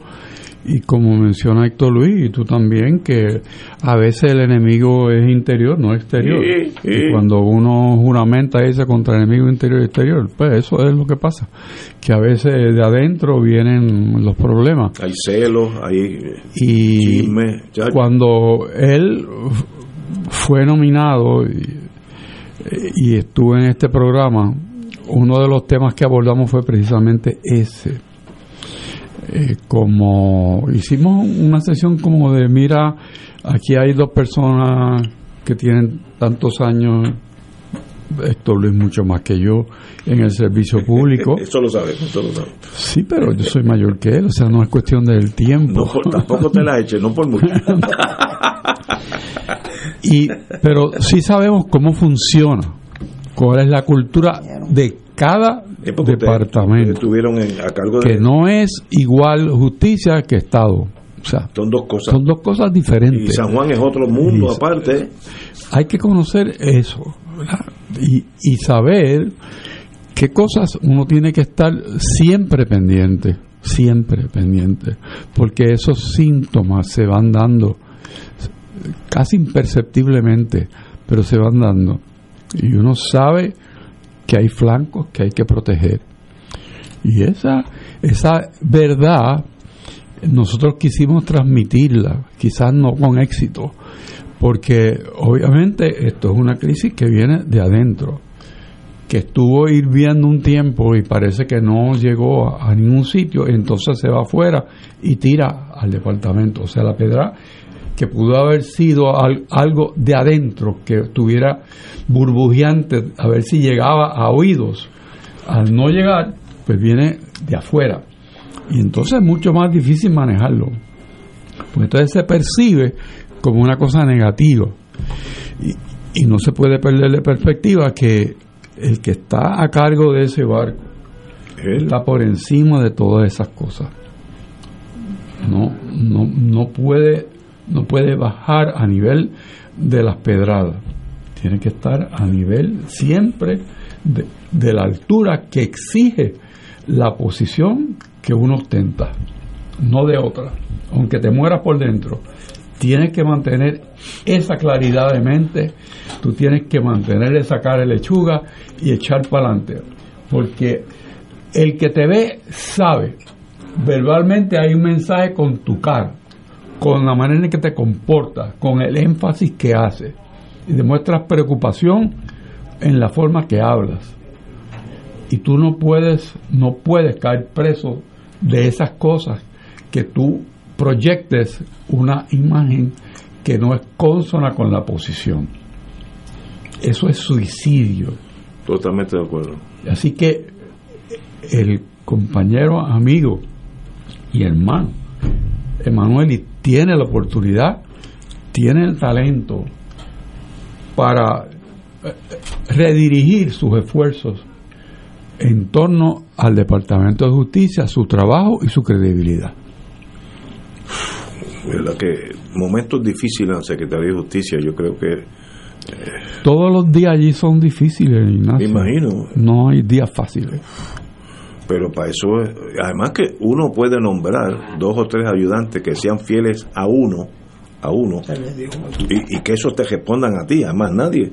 B: Y como menciona Héctor Luis, y tú también, que a veces el enemigo es interior, no exterior.
A: Sí, sí.
B: Y cuando uno juramenta irse contra el enemigo interior y exterior, pues eso es lo que pasa. Que a veces de adentro vienen los problemas.
A: Hay celos, hay
B: Y
A: chisme.
B: cuando él fue nominado y, y estuvo en este programa, uno de los temas que abordamos fue precisamente ese. Eh, como hicimos una sesión como de, mira, aquí hay dos personas que tienen tantos años, Héctor Luis mucho más que yo, en el servicio público.
A: Eso lo sabemos, eso lo sabemos.
B: Sí, pero yo soy mayor que él, o sea, no es cuestión del tiempo.
A: No, tampoco te la eches, no por mucho.
B: Y, pero sí sabemos cómo funciona, cuál es la cultura de cada departamento,
A: ustedes estuvieron en- a cargo de...
B: que no es igual justicia que Estado. O sea,
A: Son dos cosas.
B: son dos cosas
A: y
B: diferentes.
A: San Juan es otro mundo
B: Y-
A: aparte.
B: Hay que conocer eso y, y saber qué cosas uno tiene que estar siempre pendiente, siempre pendiente, porque esos síntomas se van dando casi imperceptiblemente, pero se van dando. Y uno sabe que hay flancos que hay que proteger. Y esa, esa verdad nosotros quisimos transmitirla, quizás no con éxito, porque obviamente esto es una crisis que viene de adentro, que estuvo hirviendo un tiempo y parece que no llegó a, ningún sitio, entonces se va afuera y tira al departamento. O sea, la pedra que pudo haber sido al- algo de adentro, que estuviera burbujeante, a ver si llegaba a oídos. Al no llegar, pues viene de afuera. Y entonces es mucho más difícil manejarlo. Pues entonces se percibe como una cosa negativa. Y, y no se puede perder de perspectiva que el que está a cargo de ese barco está por encima de todas esas cosas. No, no, no puede, no puede bajar a nivel de las pedradas. Tiene que estar a nivel siempre de, la altura que exige la posición que uno ostenta, no de otra. Aunque te mueras por dentro, tienes que mantener esa claridad de mente, tú tienes que mantener esa cara de lechuga y echar para adelante. Porque el que te ve sabe, verbalmente hay un mensaje con tu cara, con la manera en que te comportas, con el énfasis que haces y demuestras preocupación en la forma que hablas. Y tú no puedes, no puedes caer preso de esas cosas que tú proyectes una imagen que no es consona con la posición. Eso es suicidio.
A: Totalmente de acuerdo.
B: Así que el compañero, amigo y hermano, Emanueli, tiene la oportunidad, tiene el talento para eh, redirigir sus esfuerzos en torno al Departamento de Justicia, su trabajo y su credibilidad.
A: ¿Verdad que momentos difíciles en la Secretaría de Justicia, yo creo que...
B: Todos los días allí son difíciles, Ignacio.
A: Me imagino.
B: No hay días fáciles.
A: Pero para eso, además que uno puede nombrar dos o tres ayudantes que sean fieles a uno, a uno, y, y que esos te respondan a ti, a más nadie.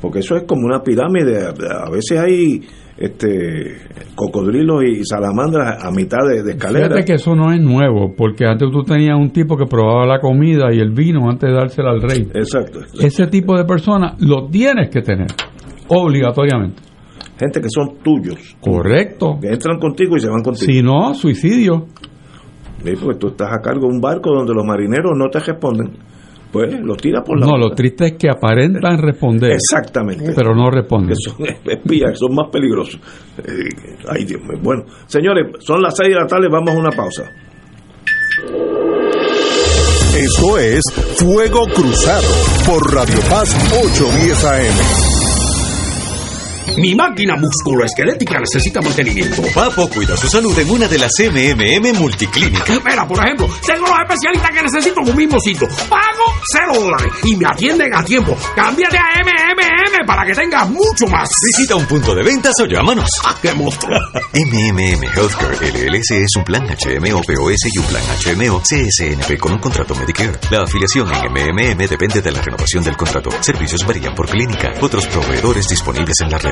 A: Porque eso es como una pirámide. A veces hay este cocodrilos y salamandras a mitad de, de escalera.
B: Fíjate que eso no es nuevo, porque antes tú tenías un tipo que probaba la comida y el vino antes de dársela al rey.
A: Exacto.
B: Ese tipo de personas lo tienes que tener, obligatoriamente.
A: Gente que son tuyos.
B: Correcto.
A: Que entran contigo y se van contigo.
B: Si no, suicidio.
A: Sí, porque tú estás a cargo de un barco donde los marineros no te responden. Pues los tira por la
B: No, lo triste es que aparentan responder.
A: Exactamente.
B: Pero no responden.
A: Que son espías, son más peligrosos. Eh, Ay, Dios mío. Bueno, señores, son las seis de la tarde, vamos a una pausa.
D: Esto es Fuego Cruzado por Radio Paz 810 AM.
E: Mi máquina musculoesquelética necesita mantenimiento.
F: Papo cuida su salud en una de las MMM multiclínicas.
E: Mira, por ejemplo, tengo los especialistas que necesito en un mismo sitio. Pago cero dólares y me atienden a tiempo. Cámbiate a MMM para que tengas mucho más.
F: Visita un punto de ventas o llámanos.
E: ¡Ah, qué monstruo!
F: MMM Healthcare LLC es un plan HMO POS y un plan HMO CSNP con un contrato Medicare. La afiliación en MMM depende de la renovación del contrato. Servicios varían por clínica. Otros proveedores disponibles en la red.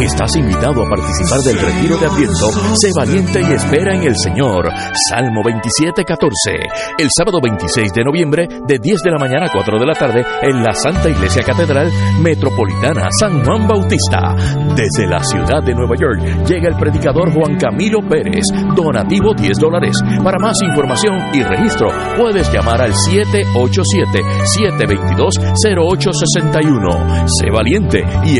G: Estás invitado a participar del retiro de Adviento. Sé valiente y espera en el Señor. Salmo 27, 14. El sábado 26 de noviembre, de 10 de la mañana a 4 de la tarde, en la Santa Iglesia Catedral Metropolitana San Juan Bautista. Desde la ciudad de Nueva York llega el predicador Juan Camilo Pérez. Donativo 10 dólares. Para más información y registro, puedes llamar al 787-722-0861. Sé valiente y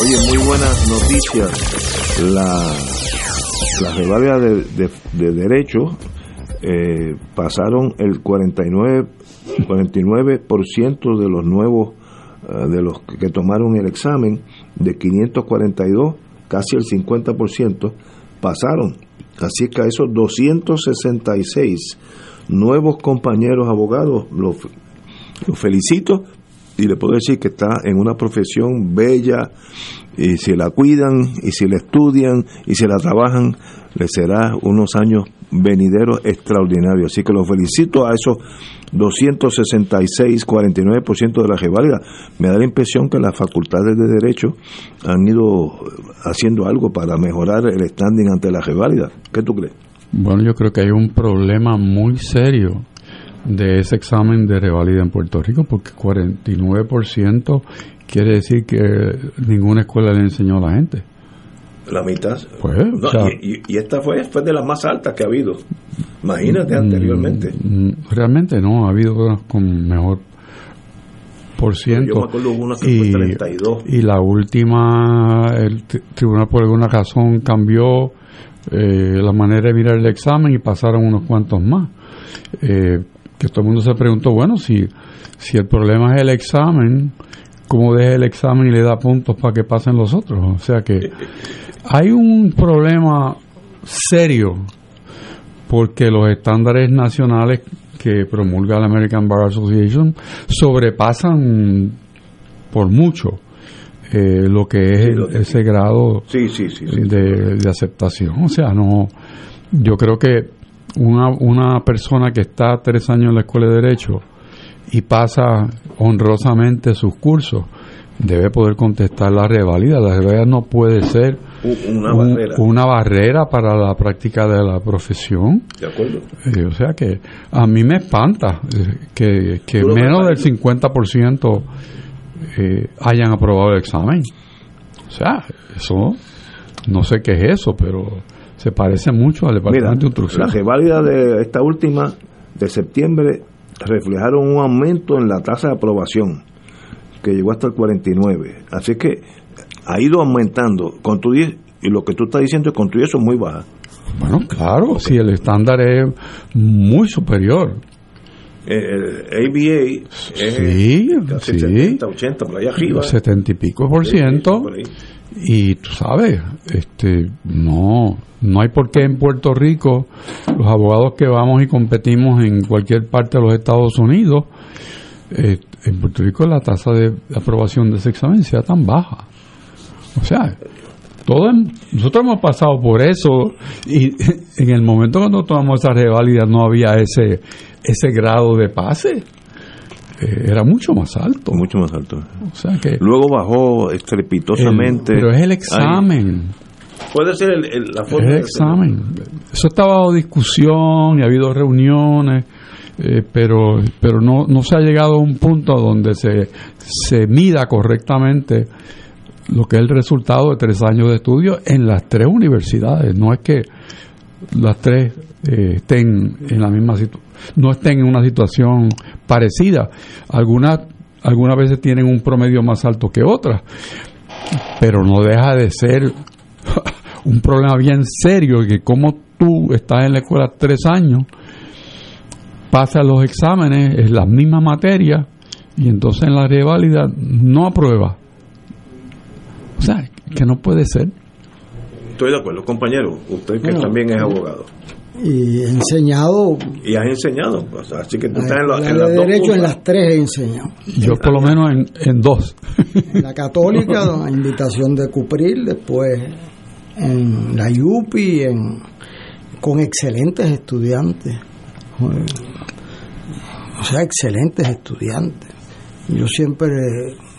A: Oye, muy buenas noticias. La, la revalida de, de, de derechos eh, pasaron el 49, 49% de los nuevos, eh, de los que tomaron el examen, de 542, casi el 50%, pasaron. Así que a esos 266 nuevos compañeros abogados, los felicito y le puedo decir que está en una profesión bella y si la cuidan y si la estudian y si la trabajan, le será unos años venideros extraordinarios. Así que los felicito a esos 266, 49% de la reválida. Me da la impresión que las facultades de Derecho han ido haciendo algo para mejorar el standing ante la reválida. ¿Qué tú crees?
B: Bueno, yo creo que hay un problema muy serio de ese examen de revalida en Puerto Rico, porque 49% quiere decir que ninguna escuela le enseñó a la gente.
A: La mitad.
B: Pues,
A: No,
B: o sea,
A: y, y- y esta fue, fue de las más altas que ha habido. Imagínate anteriormente.
B: mm, realmente no, ha habido unas con mejor por ciento.
A: Yo me acuerdo hubo una que fue 32.
B: y la última, el tri- tribunal por alguna razón cambió eh, la manera de mirar el examen y pasaron unos cuantos más. Eh, que todo el mundo se preguntó, bueno, si, si el problema es el examen, ¿cómo deja el examen y le da puntos para que pasen los otros? O sea que hay un problema serio porque los estándares nacionales que promulga la American Bar Association sobrepasan por mucho eh, lo que es el- ese grado
A: Sí, sí, sí. sí.
B: de, de aceptación. O sea, no, yo creo que una, una persona que está tres años en la escuela de derecho y pasa honrosamente sus cursos debe poder contestar la reválida. La reválida no puede ser
A: Una
B: un-
A: barrera.
B: una barrera para la práctica de la profesión.
A: ¿De acuerdo?
B: Eh, o sea que a mí me espanta eh, que, que
A: ¿Tú lo
B: menos del
A: ves?
B: 50% eh, hayan aprobado el examen. O sea, eso, no sé qué es eso, pero se parece mucho al
A: Mira,
B: Departamento de Instrucción.
A: la reválida de esta última de septiembre reflejaron un aumento en la tasa de aprobación que llegó hasta el 49. Así que ha ido aumentando. Con tu y lo que tú estás diciendo es con tu eso es muy baja.
B: Bueno, claro, si el estándar es muy superior.
A: Eh, El ABA es
B: Sí,
A: casi
B: sí.
A: 70, 80, por allá arriba.
B: 70 y pico por
A: sí,
B: ciento.
A: por ahí.
B: Y tú sabes, este, no, no hay por qué en Puerto Rico los abogados que vamos y competimos en cualquier parte de los Estados Unidos, eh, en Puerto Rico la tasa de aprobación de ese examen sea tan baja. O sea, todo nosotros hemos pasado por eso y en el momento cuando tomamos esa reválida no había ese ese grado de pase. Eh, era mucho más alto.
A: Mucho más alto.
B: O sea que
A: Luego bajó estrepitosamente.
B: el- pero es el
A: Ay,
B: examen.
A: puede ser el- el- la
B: Es
A: forma
B: el
A: de-
B: examen. Eso está bajo discusión y ha habido reuniones, eh, pero pero no, no se ha llegado a un punto donde se, se mida correctamente lo que es el resultado de tres años de estudio en las tres universidades. No es que las tres eh, estén en la misma situación, no estén en una situación parecida. Algunas algunas veces tienen un promedio más alto que otras, pero no deja de ser un problema bien serio que como tú estás en la escuela tres años, pasas los exámenes, es la misma materia, y entonces en la reválida no aprueba. O sea, que no puede ser.
A: Estoy de acuerdo, compañero. Usted que
C: Bueno.
A: también es abogado.
C: Y he enseñado
A: Y has enseñado. pues, así que tú
C: la,
A: estás en, la-
C: la
A: en
C: de
A: las dos
C: derecho en las tres he enseñado.
B: Yo por lo menos en, en dos.
C: En la católica, a invitación de Cupril, después en la IUPI, en, con excelentes estudiantes. O sea, excelentes estudiantes. Yo siempre,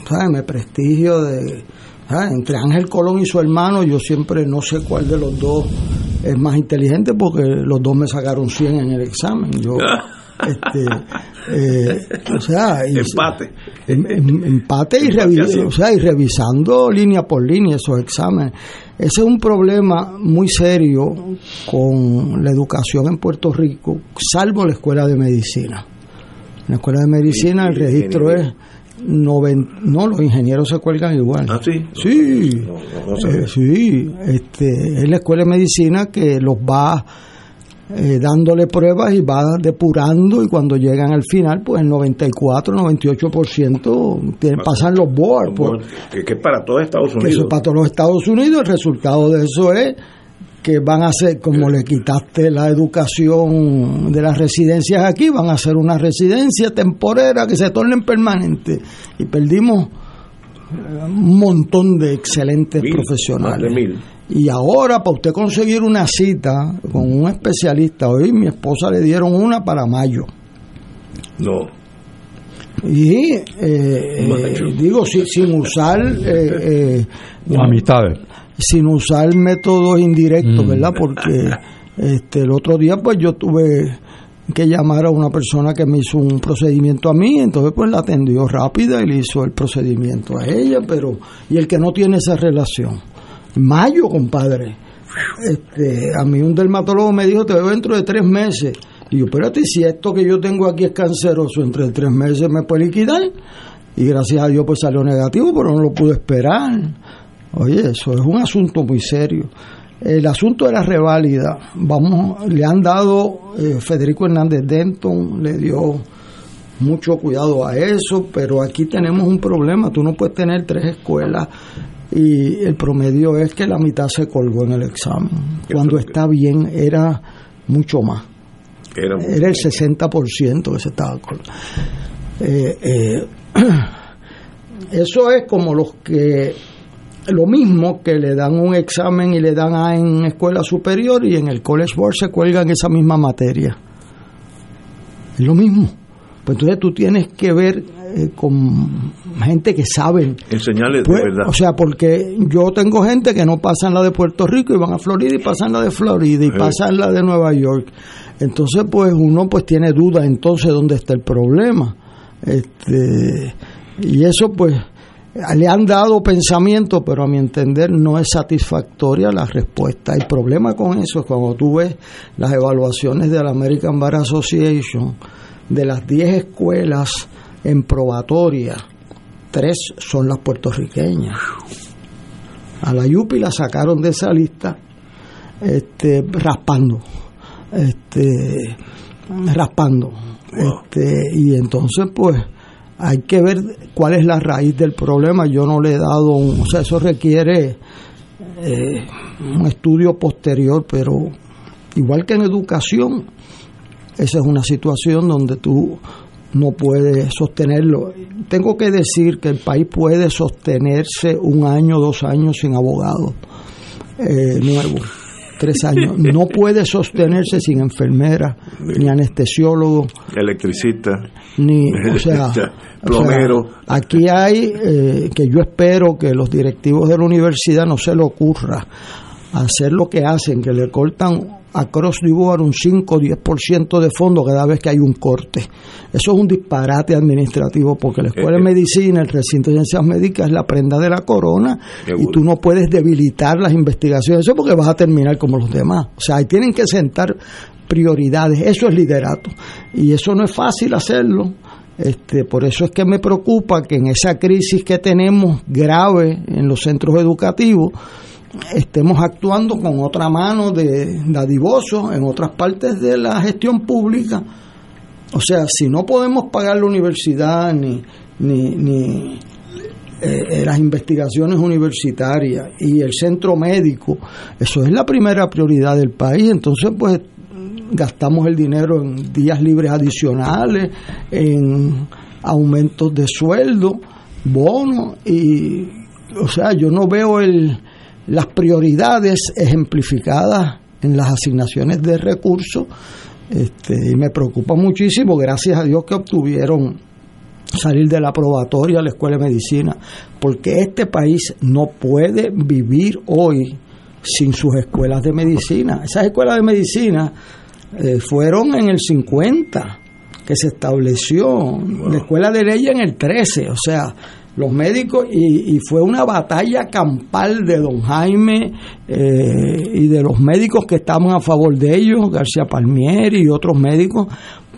C: ¿sabes? Me prestigio de Ah, entre Ángel Colón y su hermano, yo siempre no sé cuál de los dos es más inteligente porque los dos me sacaron 100 en el examen. Yo, este, eh, o sea, y-
A: Empate.
C: em- em- empate y, revi- o sea, y revisando línea por línea esos exámenes. Ese es un problema muy serio con la educación en Puerto Rico, salvo la escuela de medicina. En la escuela de medicina el registro es no, los ingenieros se cuelgan igual.
A: Ah, sí.
C: Sí,
A: No, no, no sabía.
C: eh, sí, este, es la escuela de medicina que los va eh, dándole pruebas y va depurando y cuando llegan al final, pues el 94, 98% tienen- pasan los boards. pues,
A: Que, que es para todo Estados
C: que
A: Unidos.
C: eso es para todos los Estados Unidos, el resultado de eso es que van a hacer, como le quitaste la educación de las residencias aquí, van a hacer una residencia temporera que se tornen permanente. Y perdimos eh, un montón de excelentes
A: Mil,
C: profesionales.
A: más de mil.
C: Y ahora, para usted conseguir una cita con un especialista, hoy mi esposa le dieron una para mayo.
A: No.
C: Y eh, eh, digo, si- sin usar eh, eh,
B: Amistades.
C: Sin usar métodos indirectos,
B: Mm.
C: ¿verdad? Porque este el otro día pues yo tuve que llamar a una persona que me hizo un procedimiento a mí, entonces pues la atendió rápida y le hizo el procedimiento a ella, pero y el que no tiene esa relación. Mayo, compadre. Este, a mí un dermatólogo me dijo, te veo dentro de tres meses. Y yo, espérate, si esto que yo tengo aquí es canceroso, entre tres meses me puede liquidar. Y gracias a Dios pues salió negativo, pero no lo pude esperar. Oye, eso es un asunto muy serio. El asunto de la reválida, vamos, le han dado, eh, Federico Hernández Denton le dio mucho cuidado a eso, pero aquí tenemos un problema, tú no puedes tener tres escuelas y el promedio es que la mitad se colgó en el examen. Cuando está bien era mucho más,
A: Era,
C: era el 60% que se estaba colgando. Eh, eh, eso es como los que lo mismo que le dan un examen y le dan A en escuela superior y en el College Board se cuelgan esa misma materia. Es lo mismo. Pues entonces tú tienes que ver eh, con gente que saben.
A: enseñarles
C: Pues,
A: de verdad.
C: o sea, porque yo tengo gente que no pasan la de Puerto Rico y van a Florida y pasan la de Florida y
A: Sí.
C: pasan la de Nueva York. Entonces, pues uno pues tiene dudas entonces dónde está el problema. Este, y eso pues le han dado pensamiento, pero a mi entender no es satisfactoria la respuesta. El problema con eso es cuando tú ves las evaluaciones de la American Bar Association, de las 10 escuelas en probatoria, tres son las puertorriqueñas. A la Yupi la sacaron de esa lista este, raspando. Este, raspando. Este, y entonces, pues, hay que ver cuál es la raíz del problema. Yo no le he dado un. O sea, eso requiere eh, un estudio posterior, pero igual que en educación, esa es una situación donde tú no puedes sostenerlo. Tengo que decir que el país puede sostenerse un año, dos años sin abogado eh, nuevo, tres años. No puede sostenerse sin enfermera, ni anestesiólogo,
A: Electricista.
C: ni, o sea, o sea,
A: Plomero.
C: aquí hay eh, que yo espero que los directivos de la universidad no se le ocurra hacer lo que hacen, que le cortan a Cross the Board un 5 o 10% de fondo cada vez que hay un corte. Eso es un disparate administrativo porque la Escuela de Medicina, el recinto de ciencias médicas es la prenda de la corona y tú no puedes debilitar las investigaciones, eso porque vas a terminar como los demás. O sea, ahí tienen que sentar prioridades, eso es liderato y eso no es fácil hacerlo. Este, por eso es que me preocupa que en esa crisis que tenemos grave en los centros educativos estemos actuando con otra mano de dadivoso en otras partes de la gestión pública. O sea, si no podemos pagar la universidad ni, ni, ni eh, eh, las investigaciones universitarias y el centro médico, eso es la primera prioridad del país. Entonces, pues gastamos el dinero en días libres adicionales, en aumentos de sueldo, bonos y, o sea, yo no veo el, las prioridades ejemplificadas en las asignaciones de recursos este, y me preocupa muchísimo, gracias a Dios que obtuvieron salir de la probatoria a la escuela de medicina, porque este país no puede vivir hoy sin sus escuelas de medicina. Esas escuelas de medicina eh, fueron en el 50 que se estableció, la escuela de leyes en el 13, o sea, los médicos, y, fue una batalla campal de don Jaime eh, y de los médicos que estaban a favor de ellos, García Palmieri y otros médicos,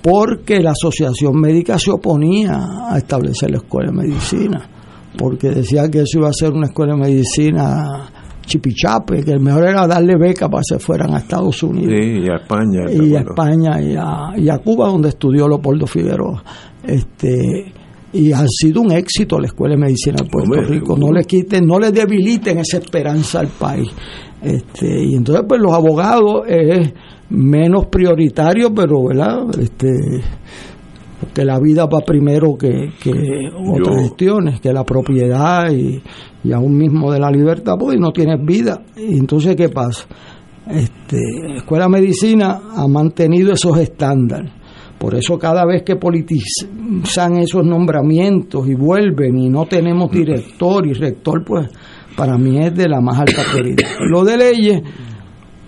C: porque la asociación médica se oponía a establecer la escuela de medicina, porque decía que eso iba a ser una escuela de medicina chipichape, que el mejor era darle beca para que se fueran a Estados Unidos.
A: y a España.
C: Y a España y a, y a, Cuba, donde estudió Leopoldo Figueroa. Este, y ha sido un éxito la Escuela de Medicina de Puerto Rico. No le quiten, no le debiliten esa esperanza al país. Este, y entonces, pues los abogados es menos prioritario, pero, ¿verdad? Este, que la vida va primero que, otras gestiones, que la propiedad y, y, aún mismo de la libertad, pues no tienes vida. Y entonces, ¿qué pasa? Este, la Escuela de Medicina ha mantenido esos estándares. Por eso cada vez que politizan esos nombramientos y vuelven y no tenemos director y rector, pues para mí es de la más alta prioridad. Lo de leyes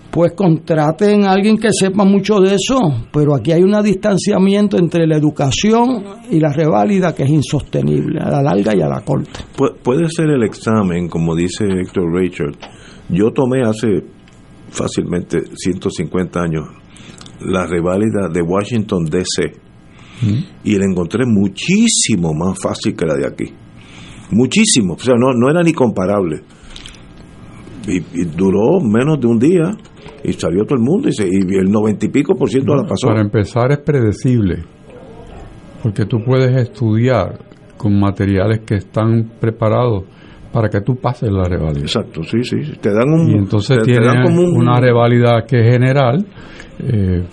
C: pues contraten a alguien que sepa mucho de eso, pero aquí hay un distanciamiento entre la educación y la reválida que es insostenible, a la larga y a la corta.
A: puede ser el examen, como dice Héctor Richard. Yo tomé hace fácilmente 150 años la reválida de Washington, D.C. y la encontré muchísimo más fácil que la de aquí. Muchísimo, o sea, no, no era ni comparable. y duró menos de un día y salió todo el mundo y, se, y el noventa y pico por ciento la pasó.
B: Para empezar es predecible, porque tú puedes estudiar con materiales que están preparados para que tú pases la reválida.
A: Exacto, sí, sí. Te dan un.
B: Y entonces tiene una reválida que es general, eh,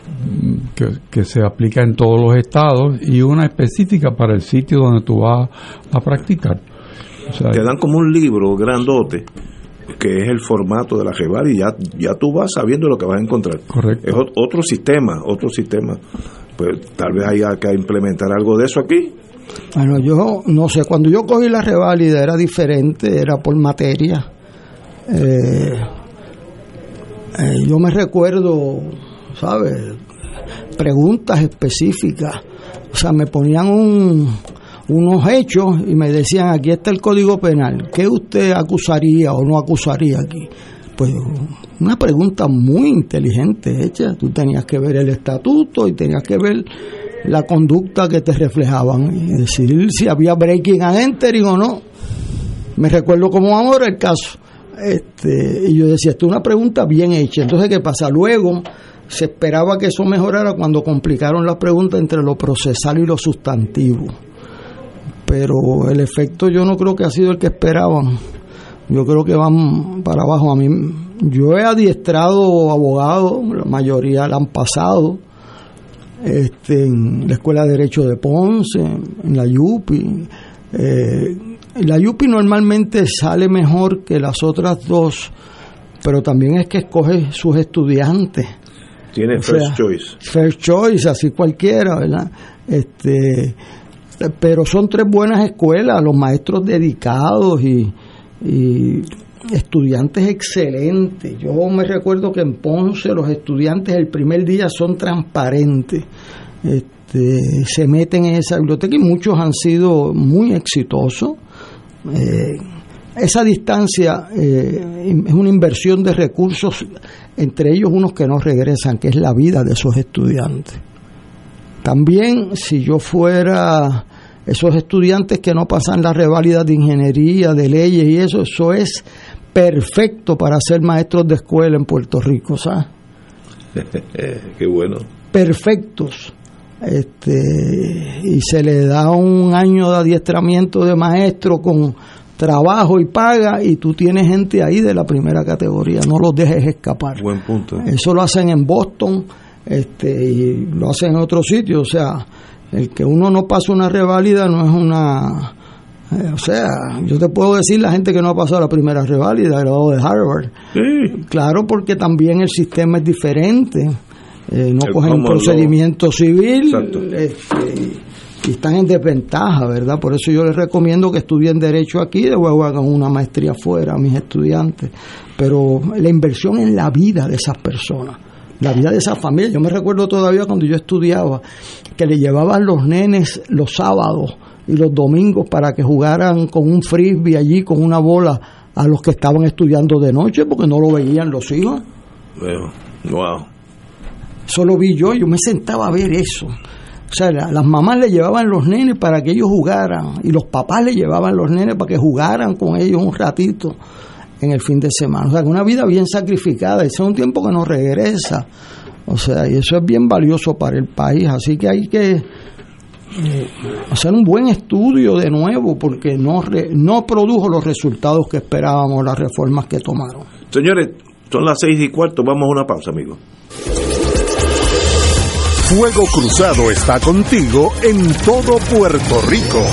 B: que, se aplica en todos los estados, y una específica para el sitio donde tú vas a practicar.
A: te dan como un libro grandote que es el formato de la Jebar y ya, ya tú vas sabiendo lo que vas a encontrar.
B: Correcto.
A: Es otro sistema, otro sistema. Pues tal vez haya que implementar algo de eso aquí.
C: Bueno, yo no sé, cuando yo cogí la reválida era diferente, era por materia. Eh, eh, yo me recuerdo, ¿sabes? Preguntas específicas. O sea, me ponían un, unos hechos y me decían, aquí está el Código Penal, ¿qué usted acusaría o no acusaría aquí? Pues una pregunta muy inteligente hecha, tú tenías que ver el estatuto y tenías que ver la conducta que te reflejaban y decidir si había breaking and entering o no. Me recuerdo como ahora el caso. Este, y yo decía, esto es una pregunta bien hecha. Entonces, ¿qué pasa? Luego se esperaba que eso mejorara cuando complicaron la pregunta entre lo procesal y lo sustantivo pero el efecto yo no creo que ha sido el que esperaban. Yo creo que van para abajo. A mí, yo he adiestrado abogados, la mayoría la han pasado, este, en la Escuela de Derecho de Ponce, en la YUPI. Eh, la YUPI normalmente sale mejor que las otras dos, pero también es que escoge sus estudiantes.
A: Tiene first choice.
C: First choice, así cualquiera, ¿verdad? Este, pero son tres buenas escuelas, los maestros dedicados y, estudiantes excelentes. Yo me recuerdo que en Ponce los estudiantes el primer día son transparentes, este, se meten en esa biblioteca y muchos han sido muy exitosos. Eh, esa distancia eh, es una inversión de recursos, entre ellos unos que no regresan, que es la vida de esos estudiantes. También si yo fuera esos estudiantes que no pasan la reválida de ingeniería, de leyes y eso, eso es perfecto para ser maestros de escuela en Puerto Rico, ¿sabes?
A: Qué bueno.
C: Perfectos. Este, y se le da un año de adiestramiento de maestro con trabajo y paga y tú tienes gente ahí de la primera categoría, no los dejes escapar.
A: Buen punto.
C: Eso lo hacen en Boston este, y lo hacen en otros sitios, o sea, el que uno no pasa una reválida no es una... Eh, o sea, yo te puedo decir la gente que no ha pasado la primera reválida, graduado de Harvard. Claro, porque también el sistema es diferente. Eh, no cogen un procedimiento civil. Este, y están en desventaja, ¿verdad? Por eso yo les recomiendo que estudien Derecho aquí, luego hagan una maestría fuera a mis estudiantes. Pero la inversión en la vida de esas personas, la vida de esas familias. Yo me recuerdo todavía cuando yo estudiaba que le llevaban los nenes los sábados y los domingos para que jugaran con un frisbee allí, con una bola, a los que estaban estudiando de noche, porque no lo veían los hijos.
A: wow.
C: Eso lo vi yo, yo me sentaba a ver eso. O sea, las mamás le llevaban los nenes para que ellos jugaran y los papás le llevaban los nenes para que jugaran con ellos un ratito en el fin de semana. O sea, una vida bien sacrificada, ese es un tiempo que no regresa. O sea, y eso es bien valioso para el país, así que hay que eh, hacer un buen estudio de nuevo porque no, no produjo los resultados que esperábamos las reformas que tomaron.
A: Señores, son las seis y cuarto, vamos a una pausa, amigos.
J: Fuego Cruzado está contigo en todo Puerto Rico.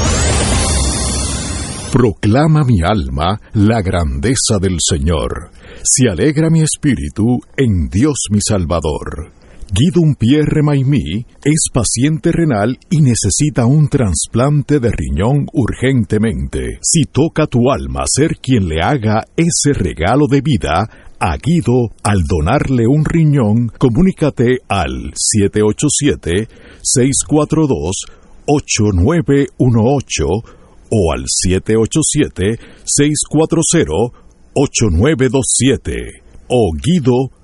J: Proclama mi alma la grandeza del Señor. Se alegra mi espíritu en Dios mi Salvador. Guido Pierre Maimí es paciente renal y necesita un trasplante de riñón urgentemente. Si toca tu alma ser quien le haga ese regalo de vida, a Guido al donarle un riñón, comunícate al 787-642-8918 o al 787-640-8927 o arroba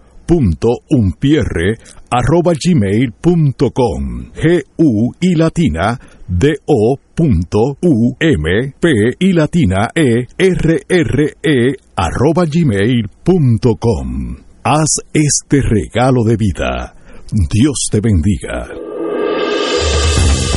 J: gmail.com g u y latina d o punto u m p y latina e r r e arroba gmail.com haz este regalo de vida. Dios te bendiga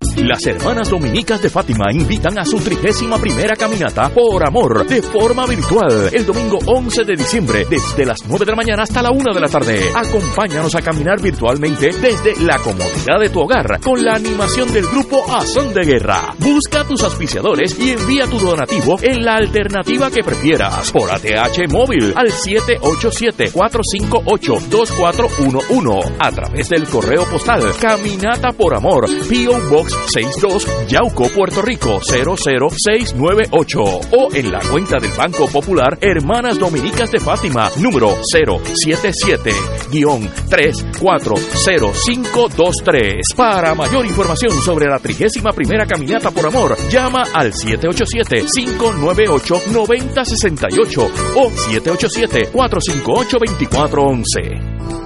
G: Las hermanas dominicas de Fátima invitan a su trigésima primera caminata por amor de forma virtual el domingo 11 de diciembre desde las 9 de la mañana hasta la 1 de la tarde. Acompáñanos a caminar virtualmente desde la comodidad de tu hogar con la animación del grupo Azón de Guerra. Busca tus auspiciadores y envía tu donativo en la alternativa que prefieras por ATH móvil al 787-458-2411 a través del correo postal Caminata por Amor P.O. Box 62 Yauco, Puerto Rico 00698 o en la cuenta del Banco Popular Hermanas Dominicas de Fátima número 077-340523. Para mayor información sobre la trigésima primera caminata por amor, llama al 787-598-9068 o 787-458-2411.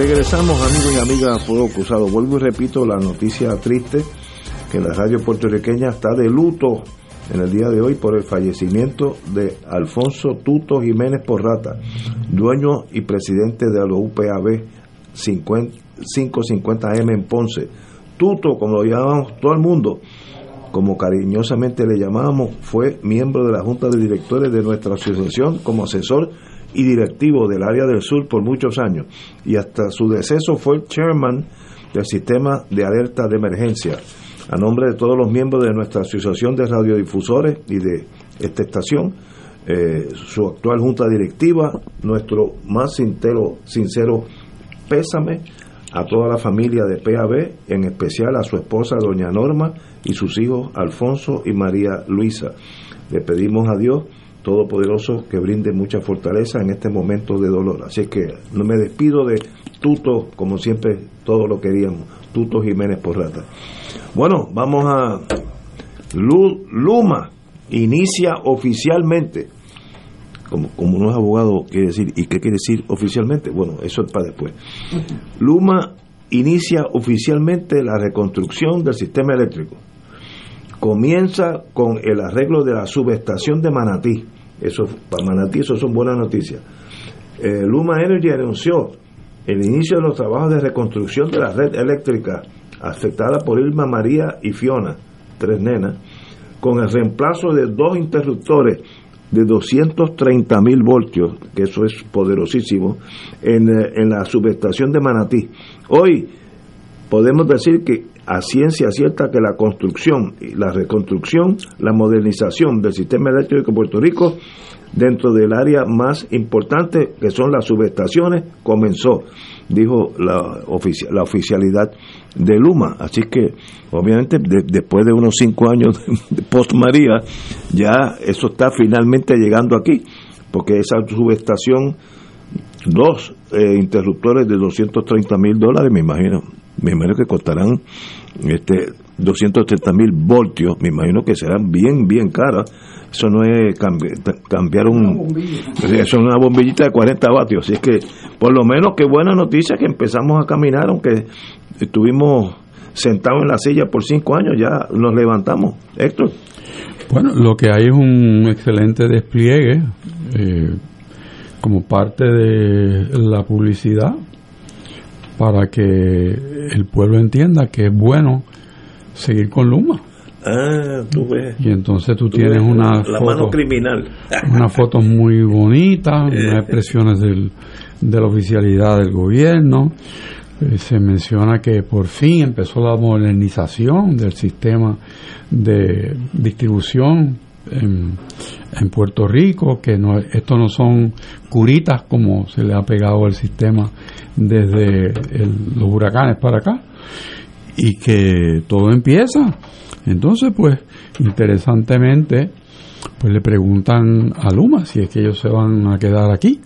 A: Regresamos amigos y amigas a Fuego Cruzado. Vuelvo y repito la noticia triste que la radio puertorriqueña está de luto en el día de hoy por el fallecimiento de Alfonso Tuto Jiménez Porrata, dueño y presidente de la UPAB 550M en Ponce. Tuto, como lo llamamos todo el mundo, como cariñosamente le llamábamos, fue miembro de la Junta de Directores de nuestra asociación como asesor y directivo del área del sur por muchos años y hasta su deceso fue el chairman del sistema de alerta de emergencia. A nombre de todos los miembros de nuestra asociación de radiodifusores y de esta estación, eh, su actual junta directiva, nuestro más sincero, sincero pésame a toda la familia de PAB, en especial a su esposa doña Norma y sus hijos Alfonso y María Luisa. Le pedimos a Dios Todopoderoso que brinde mucha fortaleza en este momento de dolor. Así que no me despido de Tuto, como siempre, todo lo queríamos. Tuto Jiménez Porrata. Bueno, vamos a Luma inicia oficialmente como, como no es abogado, quiere decir, ¿y qué quiere decir oficialmente? Bueno, eso es para después. Luma inicia oficialmente la reconstrucción del sistema eléctrico. Comienza con el arreglo de la subestación de Manatí. Eso, para Manatí, eso son buenas noticias. Eh, Luma Energy anunció el inicio de los trabajos de reconstrucción de la red eléctrica afectada por Irma María y Fiona, tres nenas, con el reemplazo de dos interruptores de 230 mil voltios, que eso es poderosísimo, en, eh, en, la subestación de Manatí. Hoy podemos decir que a ciencia cierta que la construcción, la reconstrucción, la modernización del sistema eléctrico de Puerto Rico dentro del área más importante que son las subestaciones comenzó dijo la, la oficialidad de Luma. Así que, obviamente, después de unos cinco años de post María, ya eso está finalmente llegando aquí, porque esa subestación, dos eh, interruptores de 230 mil dólares, me imagino, me imagino que costarán este 230 mil voltios, me imagino que serán bien, bien caras. Eso no es cambiar un eso es una bombillita de 40 vatios. Así es que por lo menos qué buena noticia que empezamos a caminar aunque estuvimos sentados en la silla por cinco años ya nos levantamos. Héctor.
B: Bueno lo que hay es un excelente despliegue eh, como parte de la publicidad para que el pueblo entienda que es bueno seguir con Luma
A: Ah, tú ves.
B: Y entonces tú, tienes una
A: la mano criminal.
B: Una foto muy bonita, unas expresiones del, de la oficialidad del gobierno. Eh, se menciona que por fin empezó la modernización del sistema de distribución en, Puerto Rico, que no, esto no son curitas como se le ha pegado el sistema desde los huracanes para acá, y que todo empieza entonces, pues, interesantemente, pues le preguntan a Luma si es que ellos se van a quedar aquí.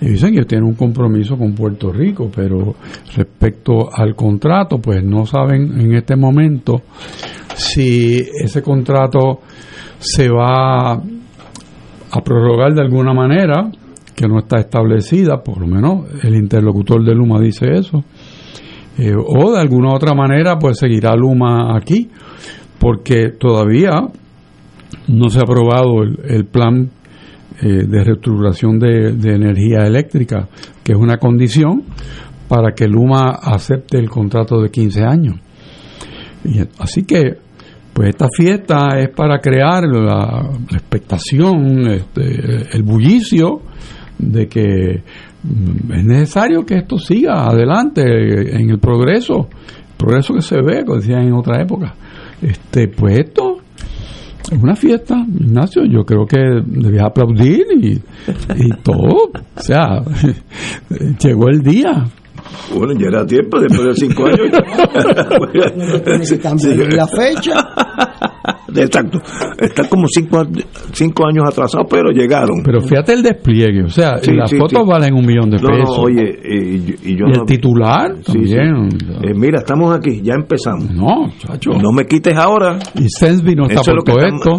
B: Y dicen que tienen un compromiso con Puerto Rico, pero respecto al contrato, pues no saben en este momento si ese contrato se va a prorrogar de alguna manera, que no está establecida, por lo menos el interlocutor de Luma dice eso, eh, o de alguna otra manera, pues seguirá Luma aquí porque todavía no se ha aprobado el, plan eh, de reestructuración de, energía eléctrica, que es una condición para que Luma acepte el contrato de 15 años. Así que, pues esta fiesta es para crear la, expectación, este, el bullicio de que mm, es necesario que esto siga adelante en el progreso, progreso que se ve, como decían en otra época este pues esto es una fiesta, Ignacio. Yo creo que debías aplaudir y todo. O sea, llegó el día.
A: Bueno, ya era tiempo, después de cinco años.
C: la fecha.
A: Exacto. Están como cinco, cinco años atrasados, pero llegaron.
B: Pero fíjate el despliegue. O sea, las fotos valen un millón de pesos.
A: oye, y, yo
B: el titular también.
A: Eh, mira, estamos aquí, ya empezamos.
B: No, chacho.
A: No me quites ahora.
B: Y Sensby no está por todo esto.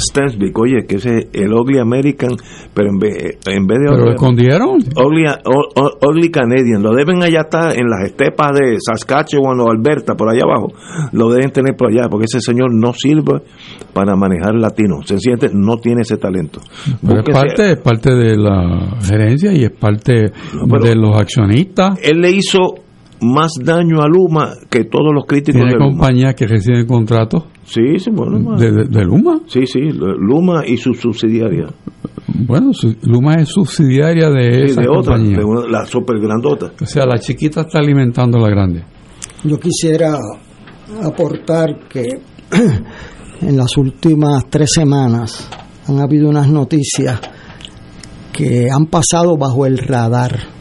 A: Stensvik, oye, que ese el Ugly American, pero en vez, en vez de...
B: ¿Pero lo escondieron?
A: Ugly, ugly, Canadian, lo deben allá estar en las estepas de Saskatchewan o Alberta, por allá abajo, lo deben tener por allá, porque ese señor no sirve para manejar latino, se siente, no tiene ese talento.
B: es parte, es parte de la gerencia y es parte de los accionistas.
A: Él le hizo más daño a Luma que todos los críticos
B: ¿Tiene de compañías que reciben contratos?
A: Sí, sí, bueno.
B: ¿De, Luma?
A: Sí, sí, Luma y su subsidiaria.
B: Bueno, Luma es subsidiaria de esa compañía.
A: De la super grandota.
B: O sea, la chiquita está alimentando a la grande.
C: Yo quisiera aportar que en las últimas tres semanas han habido unas noticias que han pasado bajo el radar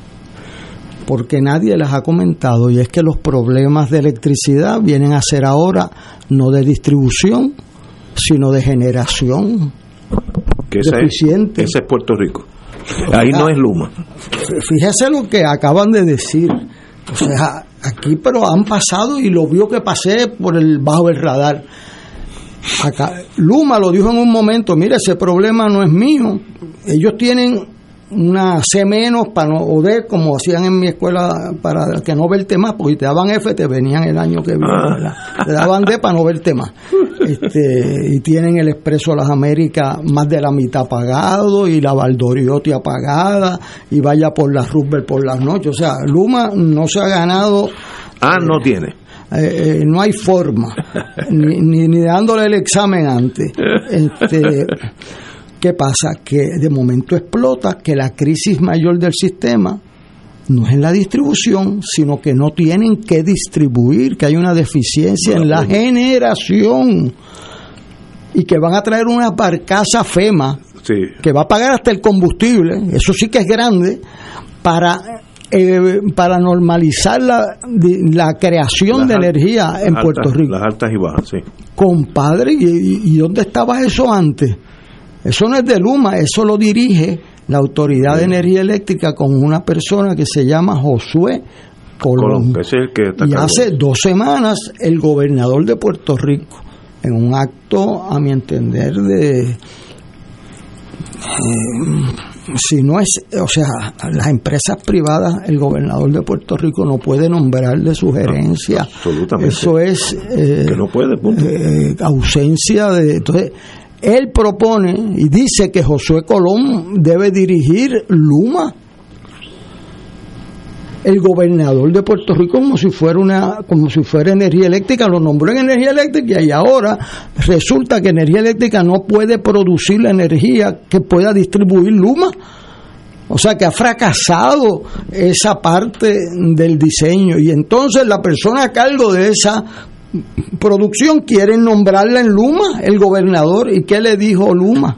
C: porque nadie les ha comentado, y es que los problemas de electricidad vienen a ser ahora no de distribución, sino de generación.
A: que ese
C: deficiente.
A: Es, ese es Puerto Rico. Ahí no es Luma.
C: Fíjese lo que acaban de decir. O sea, aquí pero han pasado y lo vio que pasé por el bajo el radar. Acá, Luma lo dijo en un momento, mire, ese problema no es mío. Ellos tienen una C menos para no, o D como hacían en mi escuela para que no verte más, porque te daban F, te venían el año que viene, te daban D para no verte más. Este, y tienen el Expreso de las Américas más de la mitad pagado y la Valdoriotti apagada y vaya por las Roosevelt por las noches. O sea, Luma no se ha ganado.
A: Ah, no tiene.
C: Eh, eh, no hay forma, ni, ni, ni, dándole el examen antes. Este, ¿Qué pasa? Que de momento explota que la crisis mayor del sistema no es en la distribución, sino que no tienen que distribuir, que hay una deficiencia en la generación y que van a traer una barcaza FEMA
A: sí.
C: que va a pagar hasta el combustible, eso sí que es grande, para eh, para normalizar la, la creación las de energía en
A: altas,
C: Puerto Rico.
A: Las altas y bajas, sí.
C: Compadre, ¿y, ¿y dónde estaba eso antes? Eso no es de Luma, eso lo dirige la Autoridad de Energía Eléctrica con una persona que se llama Josué Colón.
A: Colón es el que
C: y hace dos semanas el gobernador de Puerto Rico, en un acto, a mi entender, de... Eh, si no es, o sea, las empresas privadas, el gobernador de Puerto Rico no puede nombrarle sugerencia.
A: absolutamente.
C: Eso es eh,
A: que no puede, punto.
C: Eh, ausencia de. Entonces, él propone y dice que Josué Colón debe dirigir Luma. El gobernador de Puerto Rico como si fuera una como si fuera energía eléctrica lo nombró en energía eléctrica y ahora resulta que energía eléctrica no puede producir la energía que pueda distribuir Luma. O sea que ha fracasado esa parte del diseño y entonces la persona a cargo de esa producción quieren nombrarla en Luma, el gobernador. ¿Y qué le dijo Luma?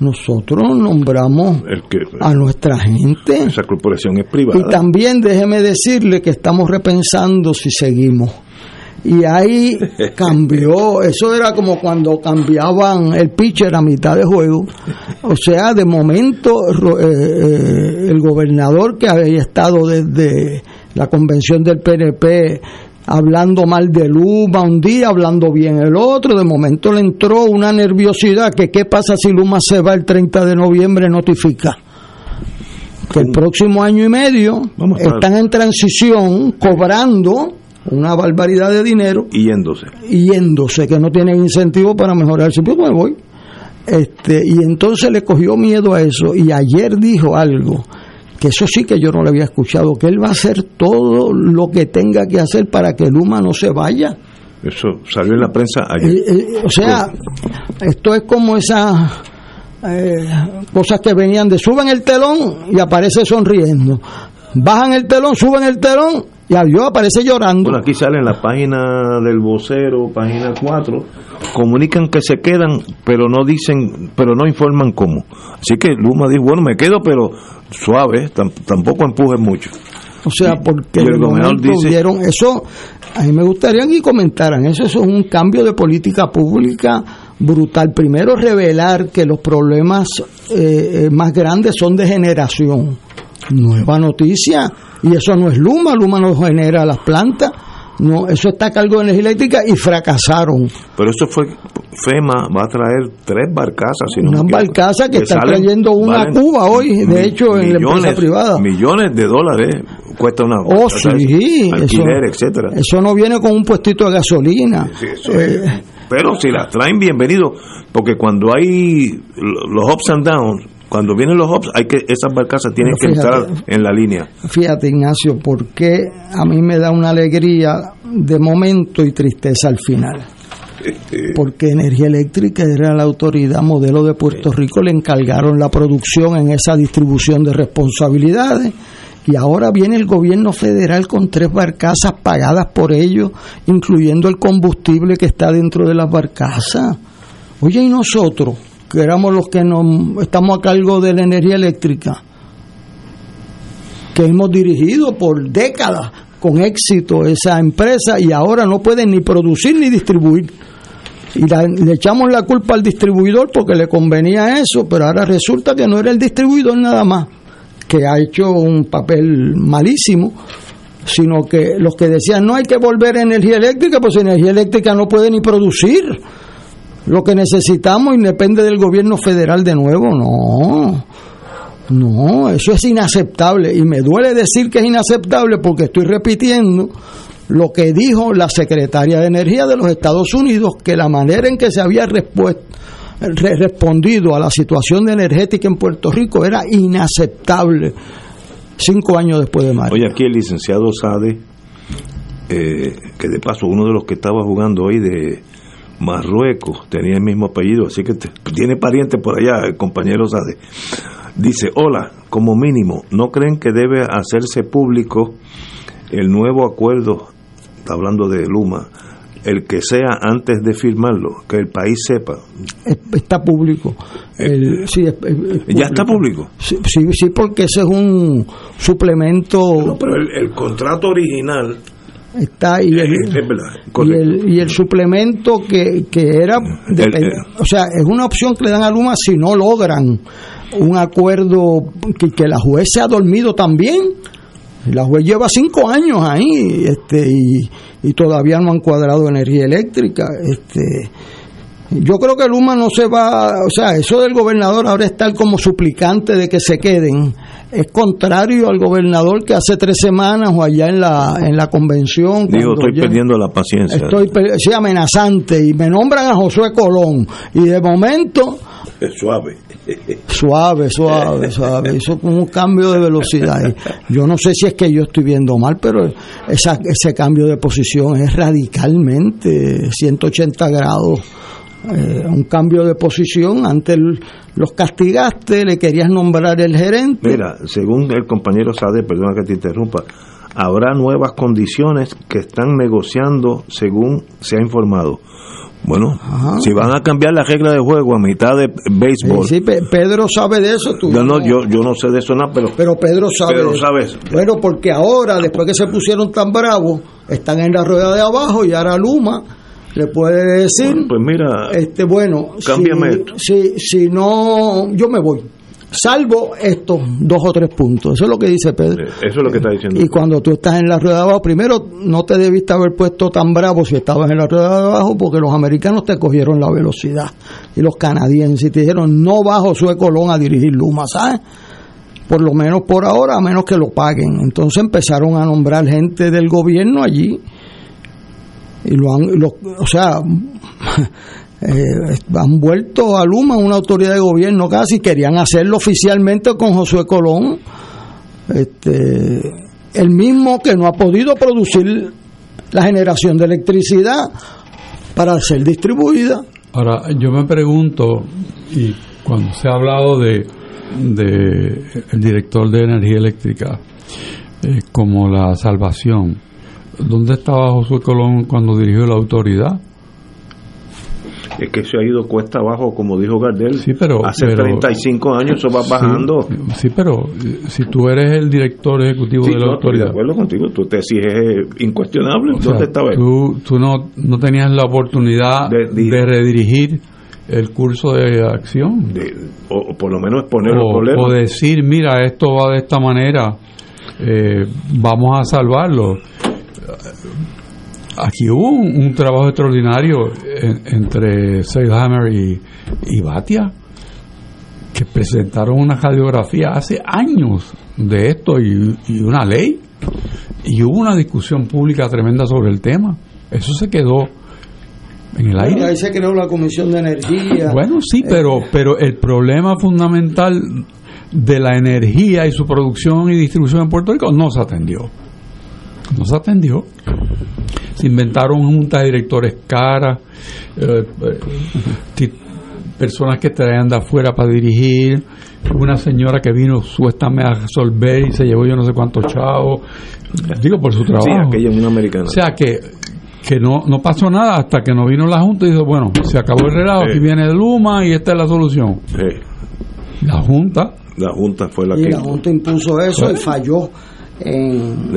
C: Nosotros nombramos
A: el que,
C: a nuestra gente.
A: Esa corporación es privada.
C: Y también déjeme decirle que estamos repensando si seguimos. Y ahí cambió, eso era como cuando cambiaban el pitcher a mitad de juego. O sea, de momento eh, eh, el gobernador que había estado desde la convención del PNP hablando mal de Luma un día, hablando bien el otro, de momento le entró una nerviosidad que qué pasa si Luma se va el 30 de noviembre notifica que el próximo año y medio están en transición cobrando una barbaridad de dinero
A: y yéndose.
C: yéndose que no tienen incentivo para mejorar si pues me voy este y entonces le cogió miedo a eso y ayer dijo algo que eso sí que yo no le había escuchado, que él va a hacer todo lo que tenga que hacer para que Luma no se vaya.
A: Eso salió en la prensa ayer.
C: Eh, eh, o sea, esto es como esas eh, cosas que venían de suben el telón y aparece sonriendo. Bajan el telón, suben el telón y yo aparece llorando.
A: Bueno, aquí sale en la página del vocero, página 4, comunican que se quedan, pero no dicen, pero no informan cómo. Así que Luma dijo, bueno, me quedo, pero suave, tampoco empuje mucho.
C: O sea, porque
A: el gobernador dice,
C: eso, a mí me gustaría que comentaran, eso, eso es un cambio de política pública brutal. Primero, revelar que los problemas eh, más grandes son de generación. Nueva noticia, y eso no es Luma, Luma no genera las plantas. No, eso está a cargo de energía eléctrica y fracasaron.
A: Pero eso fue, FEMA va a traer tres barcazas. Si no
C: Una barcaza que, que está salen, trayendo una a Cuba hoy, de hecho, en la empresa privada.
A: Millones de dólares cuesta una
C: Oh, sí,
A: alquiler,
C: eso,
A: etcétera.
C: Eso no viene con un puestito de gasolina.
A: Sí, eh, pero si las traen, bienvenido, porque cuando hay los ups and downs, cuando vienen los hops, hay que esas barcazas tienen que entrar en la línea.
C: Fíjate, Ignacio, porque a mí me da una alegría de momento y tristeza al final. Porque Energía Eléctrica era la autoridad modelo de Puerto Rico, le encargaron la producción en esa distribución de responsabilidades y ahora viene el gobierno federal con tres barcazas pagadas por ellos, incluyendo el combustible que está dentro de las barcazas. Oye, ¿y nosotros? Que éramos los que nos, estamos a cargo de la energía eléctrica, que hemos dirigido por décadas con éxito esa empresa y ahora no pueden ni producir ni distribuir. y le echamos la culpa al distribuidor porque le convenía eso, pero ahora resulta que no era el distribuidor nada más, que ha hecho un papel malísimo, sino que los que decían no hay que volver a energía eléctrica, pues energía eléctrica no puede ni producir lo que necesitamos y depende del gobierno federal de nuevo, no. No, eso es inaceptable y me duele decir que es inaceptable porque estoy repitiendo lo que dijo la secretaria de Energía de los Estados Unidos, que la manera en que se había respondido a la situación energética en Puerto Rico era inaceptable cinco años después de mayo.
A: Oye, aquí el licenciado Sade, eh, que de paso uno de los que estaba jugando hoy de Marruecos tenía el mismo apellido, así que tiene pariente por allá, el compañero Sade. Dice, hola, como mínimo, ¿no creen que debe hacerse público el nuevo acuerdo, está hablando de Luma, el que sea antes de firmarlo, que el país sepa?
C: Está público.
A: ¿Ya está público?
C: Sí, sí, porque ese es un suplemento.
A: pero el, contrato original
C: está y el, y el, y el, suplemento que, que era o sea es una opción que le dan a Luma si no logran un acuerdo que, la juez se ha dormido también. La juez lleva cinco años ahí este, y, todavía no han cuadrado energía eléctrica. Este, yo creo que Luma no se va, o sea, eso del gobernador ahora estar como suplicante de que se queden es contrario al gobernador que hace tres semanas o allá en la en la convención.
A: Digo, estoy perdiendo la paciencia.
C: Estoy sí, amenazante y me nombran a Josué Colón y de momento
A: es suave.
C: Suave, suave, suave. Hizo como un cambio de velocidad. Yo no sé si es que yo estoy viendo mal, pero esa, ese cambio de posición es radicalmente 180 grados. Eh, un cambio de posición, antes los castigaste, le querías nombrar el gerente.
A: Mira, según el compañero Sade, perdona que te interrumpa, habrá nuevas condiciones que están negociando según se ha informado. Bueno, si van a cambiar la regla de juego a mitad de béisbol.
C: Sí, Pedro sabe de eso.
A: Tú yo, no, yo, yo no sé de eso nada, pero.
C: Pero Pedro sabe.
A: Pero sabes.
C: Bueno, porque ahora, después que se pusieron tan bravos, están en la rueda de abajo y ahora Luma le puede decir.
A: pues mira.
C: Este, bueno.
A: Cámbiame esto.
C: Si, si no, yo me voy salvo estos dos o tres puntos. Eso es lo que dice Pedro.
A: Eso es lo que está diciendo.
C: Y cuando tú estás en la rueda de abajo, primero no te debiste haber puesto tan bravo si estabas en la rueda de abajo, porque los americanos te cogieron la velocidad. Y los canadienses te dijeron, no bajo su Colón a dirigir Luma, ¿sabes? Por lo menos por ahora, a menos que lo paguen. Entonces empezaron a nombrar gente del gobierno allí. Y lo han, o sea, eh, han vuelto a Luma una autoridad de gobierno casi, querían hacerlo oficialmente con Josué Colón, este, el mismo que no ha podido producir la generación de electricidad para ser distribuida.
B: Ahora, yo me pregunto, y cuando se ha hablado de, de el director de energía eléctrica eh, como la salvación, ¿dónde estaba Josué Colón cuando dirigió la autoridad?
A: es que se ha ido cuesta abajo, como dijo Gardel.
B: Sí, pero,
A: Hace 35 años eso va bajando.
B: Sí, pero eh, si tú eres el director ejecutivo de la autoridad.
A: de acuerdo contigo, tu tesis es incuestionable. ¿Dónde estaba
B: Tú, tú no, no tenías la oportunidad de, redirigir el curso de acción.
A: o, por lo menos exponer los problemas.
B: O decir, mira, esto va de esta manera, eh, vamos a salvarlo aquí hubo un, trabajo extraordinario entre Seilhammer y, y Batia, que presentaron una radiografía hace años de esto y, una ley, y hubo una discusión pública tremenda sobre el tema. Eso se quedó en el aire.
C: Ahí se creó la Comisión de Energía.
B: Bueno, sí, pero, pero el problema fundamental de la energía y su producción y distribución en Puerto Rico no se atendió. No se atendió se inventaron juntas de directores caras, eh, eh, personas que traían de afuera para dirigir, una señora que vino supuestamente a resolver y se llevó yo no sé cuántos chavos, digo por su trabajo. Sí,
A: aquella es una americana.
B: O sea que que no, no pasó nada hasta que no vino la Junta y dijo, bueno, se acabó el relajo, aquí viene Luma y esta es la solución. La Junta.
A: La Junta fue la
C: y
A: que...
C: la Junta impuso eso y falló en,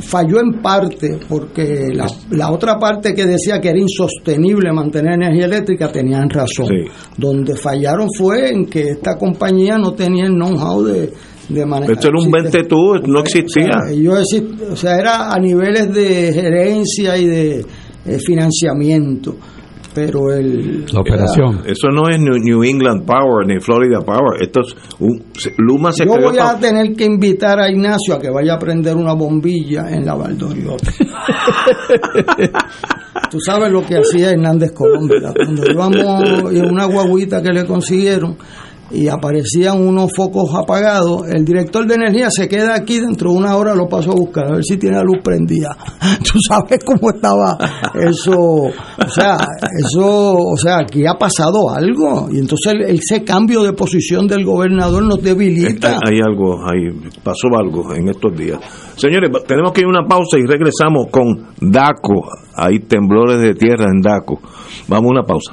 C: falló en parte porque la, la, otra parte que decía que era insostenible mantener energía eléctrica tenían razón. Donde fallaron fue en que esta compañía no tenía el know-how de, de manejar.
A: Esto era un 20 tú, no existía.
C: O sea, o sea, era a niveles de gerencia y de eh, financiamiento pero el
B: la operación.
A: Eso no es New England Power ni Florida Power esto es un, Luma se
C: yo voy a tener que invitar a Ignacio a que vaya a prender una bombilla en la Valdoriota tú sabes lo que hacía Hernández Colón cuando íbamos en una guaguita que le consiguieron y aparecían unos focos apagados, el director de energía se queda aquí, dentro de una hora lo paso a buscar, a ver si tiene la luz prendida. Tú sabes cómo estaba eso, o sea, eso, o sea, aquí ha pasado algo, y entonces ese cambio de posición del gobernador nos debilita.
A: Hay algo, hay, pasó algo en estos días. Señores, tenemos que ir a una pausa y regresamos con DACO, hay temblores de tierra en DACO. Vamos a una pausa.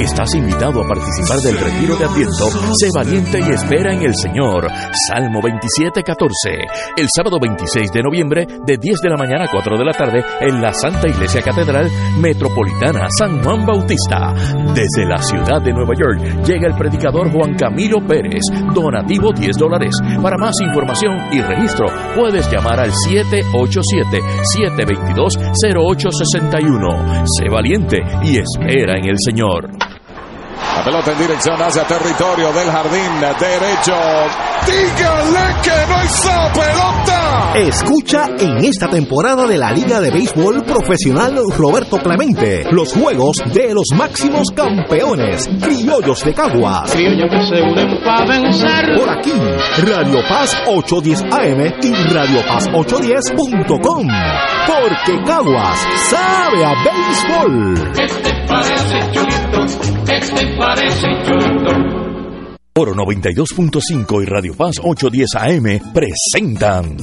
G: Estás invitado a participar del retiro de Adviento. Sé valiente y espera en el Señor. Salmo 27:14. El sábado 26 de noviembre, de 10 de la mañana a 4 de la tarde, en la Santa Iglesia Catedral Metropolitana San Juan Bautista. Desde la ciudad de Nueva York llega el predicador Juan Camilo Pérez. Donativo 10 dólares. Para más información y registro, puedes llamar al 787-722-0861. Sé valiente y espera en el Señor.
K: La pelota en dirección hacia territorio del jardín derecho. Dígale que no hizo pelota.
L: Escucha en esta temporada de la Liga de Béisbol Profesional Roberto Clemente los juegos de los máximos campeones, criollos de Caguas.
M: Criollos que se unen para vencer.
L: Por aquí, Radio Paz 810 AM y Radio Paz 810.com. Porque Caguas sabe a béisbol.
M: ¿Qué te parece, chulito? ¿Qué te parece, chulito?
G: Oro 92.5 y Radio Paz 810 AM presentan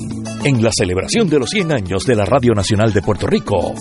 G: en la celebración de los 100 años de la Radio Nacional de Puerto Rico,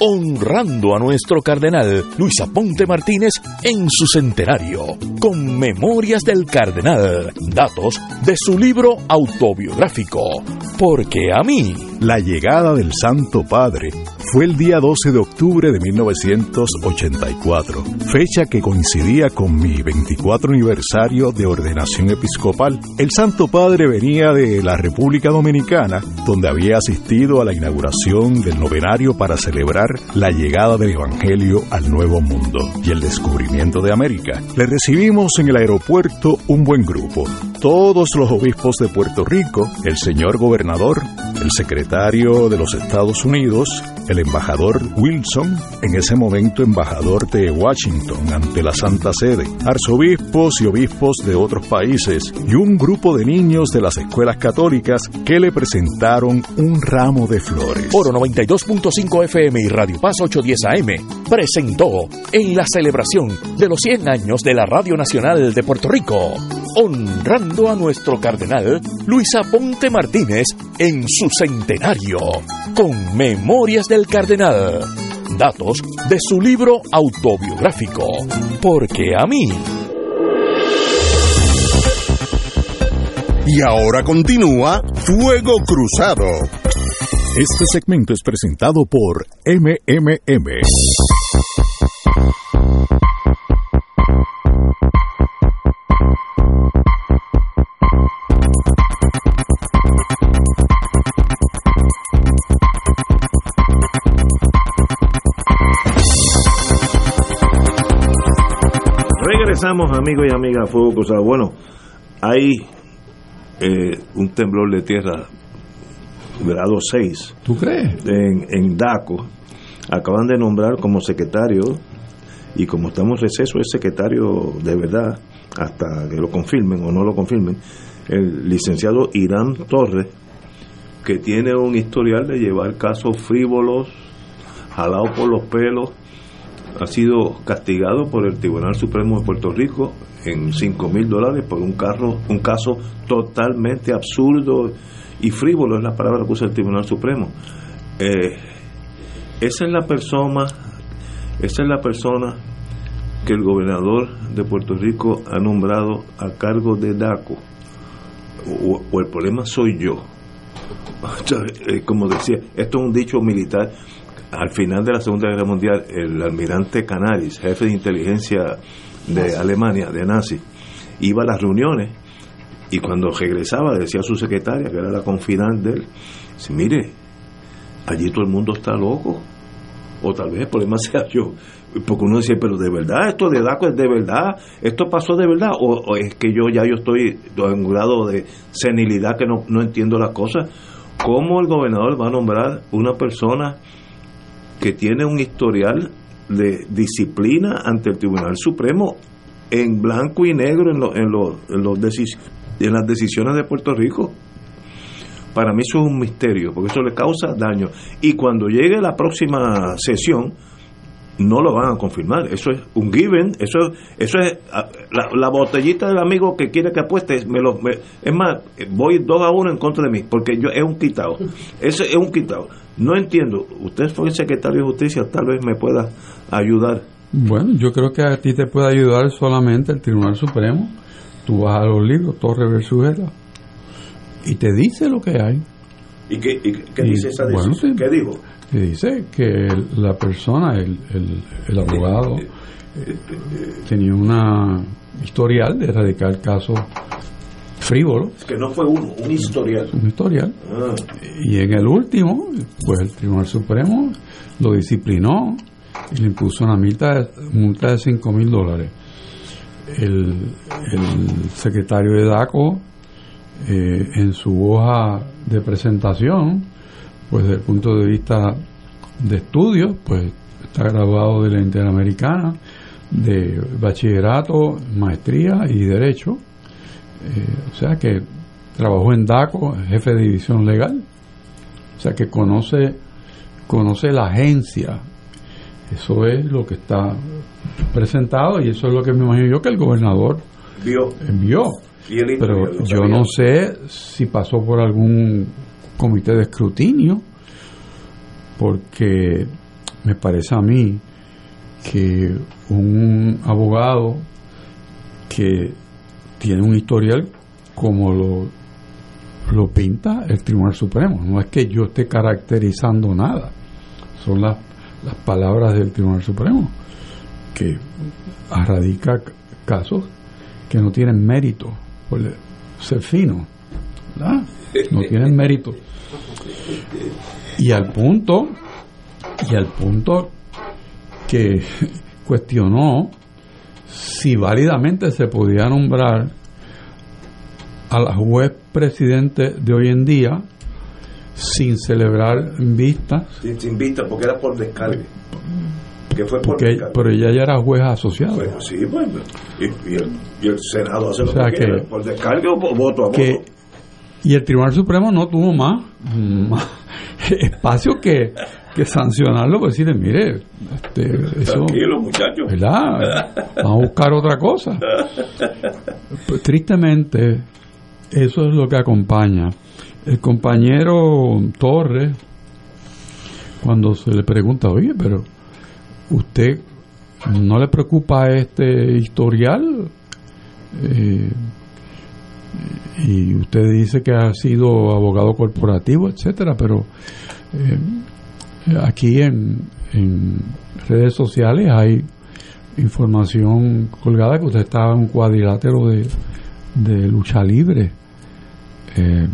G: honrando a nuestro cardenal Luis Aponte Martínez en su centenario, con Memorias del Cardenal, datos de su libro autobiográfico, Porque a mí.
J: La llegada del Santo Padre fue el día 12 de octubre de 1984, fecha que coincidía con mi 24 aniversario de ordenación episcopal. El Santo Padre venía de la República Dominicana, donde había asistido a la inauguración del novenario para celebrar la llegada del Evangelio al Nuevo Mundo y el descubrimiento de América. Le recibimos en el aeropuerto un buen grupo, todos los obispos de Puerto Rico, el señor gobernador, el secretario de los Estados Unidos, el embajador Wilson, en ese momento embajador de Washington ante la Santa Sede, arzobispos y obispos de otros países y un grupo de niños de las escuelas católicas que le presentaron un ramo de flores.
G: Oro 92.5 FM y Radio Paz 810 AM presentó en la celebración de los 100 años de la Radio Nacional de Puerto Rico, honrando a nuestro cardenal Luis Aponte Martínez en su centenario, con Memorias del Cardenal. Datos de su libro autobiográfico, Porque a mí.
D: Y ahora continúa Fuego Cruzado.
J: Este segmento es presentado por MMM.
A: Regresamos, amigos y amigas, Fuego Cruzado. Bueno, hay eh, un temblor de tierra grado 6.
B: ¿Tú crees?
A: En, en DACO. Acaban de nombrar como secretario, y como estamos en receso, es secretario de verdad, hasta que lo confirmen o no lo confirmen, el licenciado Irán Torres, que tiene un historial de llevar casos frívolos, jalados por los pelos, ha sido castigado por el Tribunal Supremo de Puerto Rico en 5 mil dólares por un, carro, un caso totalmente absurdo y frívolo, es la palabra que usa el Tribunal Supremo. Eh, esa es la persona Esa es la persona que el gobernador de Puerto Rico ha nombrado a cargo de DACO. O, el problema soy yo. Como decía, esto es un dicho militar. Al final de la Segunda Guerra Mundial, el almirante Canaris, jefe de inteligencia de Alemania, de nazi, iba a las reuniones y cuando regresaba decía a su secretaria, que era la confidante de él, dice, mire, allí todo el mundo está loco. O tal vez el problema sea yo. Porque uno decía, pero de verdad, esto de DACO es de verdad, esto pasó de verdad, o, o es que yo ya yo estoy en un grado de senilidad que no, no entiendo las cosas. ¿Cómo el gobernador va a nombrar una persona que tiene un historial de disciplina ante el Tribunal Supremo en blanco y negro en, lo- en, lo- en los en las decisiones de Puerto Rico? Para mí eso es un misterio, porque eso le causa daño. Y cuando llegue la próxima sesión, no lo van a confirmar. Eso es un given. Eso, eso es ah, la, la botellita del amigo que quiere que apueste. Me lo, me- es más, voy dos a uno en contra de mí, porque yo es un quitado. Ese es un quitado. No entiendo. Usted fue el secretario de Justicia, tal vez me pueda ayudar.
B: Bueno, yo creo que a ti te puede ayudar solamente el Tribunal Supremo. Tú vas a los libros, Torre versus Gela, y te dice lo que hay.
A: ¿Y qué, y qué
B: Y,
A: dice esa decisión? ¿Qué digo?
B: Te dice que la persona, el, el, el abogado, eh, tenía una historial de erradicar casos frívolos,
A: Es que no fue uno, un historial.
B: un historial.
A: Ah.
B: Y en el último, pues el Tribunal Supremo lo disciplinó y le impuso una multa de, multa de 5 mil dólares. El, el secretario de DACO, eh, en su hoja de presentación, pues desde el punto de vista de estudios, pues está graduado de la Interamericana, de bachillerato, maestría y derecho. Eh, o sea que trabajó en DACO, jefe de división legal. O sea que conoce, conoce la agencia. Eso es lo que está presentado y eso es lo que me imagino yo que el gobernador
A: Vio. el
B: Pero yo no sé si pasó por algún comité de escrutinio, porque me parece a mí que un abogado que tiene un historial como lo, lo pinta el Tribunal Supremo, no es que yo esté caracterizando nada, son las, las palabras del Tribunal Supremo, que radica casos que no tienen mérito. Por ser fino, no tienen mérito. Y al punto, y al punto que cuestionó si válidamente se podía nombrar a la juez presidente de hoy en día sin celebrar vistas,
A: Sin, sin vista, porque era por descargue. Que fue por
B: porque,
A: descargue.
B: pero ella ya era juez asociada.
A: Bueno, sí, pues. Y, y el, y el Senado hace
B: O
A: lo
B: sea
A: que, quiere,
B: que-
A: por descargue o por voto a voto.
B: que y el Tribunal Supremo no tuvo más, más espacio que, que sancionarlo, pues decirle, mire, este, eso,
A: Tranquilo, muchachos.
B: ¿verdad? Vamos a buscar otra cosa. Pues, tristemente, eso es lo que acompaña. El compañero Torres, cuando se le pregunta, oye, pero ¿usted no le preocupa este historial? Eh, y usted dice que ha sido abogado corporativo, etcétera, pero eh, aquí en, en redes sociales hay información colgada que usted estaba en un cuadrilátero de, de lucha libre eh,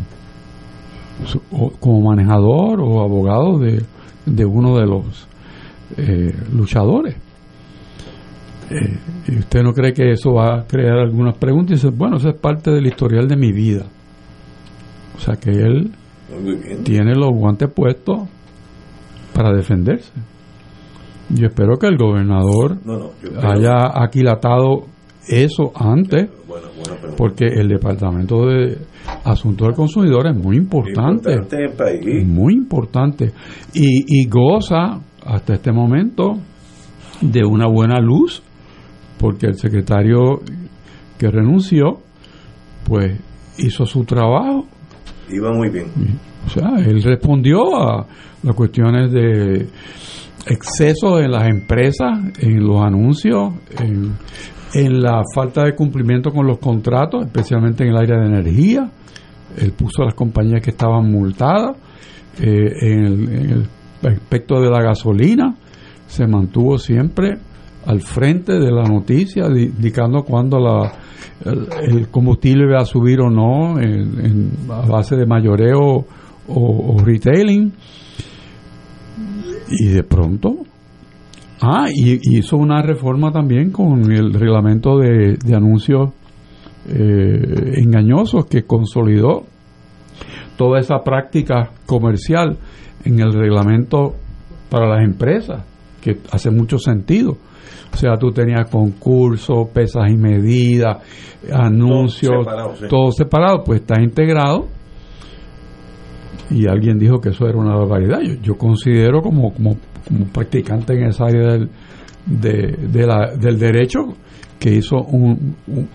B: como manejador o abogado de, de uno de los eh, luchadores. Eh, ¿Y usted no cree que eso va a crear algunas preguntas? Y dice, bueno, eso es parte del historial de mi vida. O sea que él tiene los guantes puestos para defenderse. Yo espero que el gobernador
A: No, no,
B: haya aquilatado eso antes,
A: Bueno,
B: porque el Departamento de Asuntos del Consumidor es muy importante,
A: Importante en el país.
B: muy importante, y, y goza hasta este momento de una buena luz, porque el secretario que renunció, pues hizo su trabajo
A: Iba muy bien.
B: O sea, él respondió a las cuestiones de excesos en las empresas, en los anuncios, en, la falta de cumplimiento con los contratos, especialmente en el área de energía. Él puso a las compañías que estaban multadas. Eh, en, el, en el aspecto de la gasolina, se mantuvo siempre al frente de la noticia, di- indicando cuándo la, el, combustible va a subir o no, en- a base de mayoreo o, o retailing. Y de pronto, ah, y, hizo una reforma también con el reglamento de, de anuncios eh, engañosos que consolidó toda esa práctica comercial en el reglamento para las empresas, que hace mucho sentido. O sea, tú tenías concursos, pesas y medidas, anuncios,
A: separado, sí.
B: todo separado, pues está integrado. Y alguien dijo que eso era una barbaridad. Yo, considero como, como, practicante en esa área del, del derecho que hizo un- un-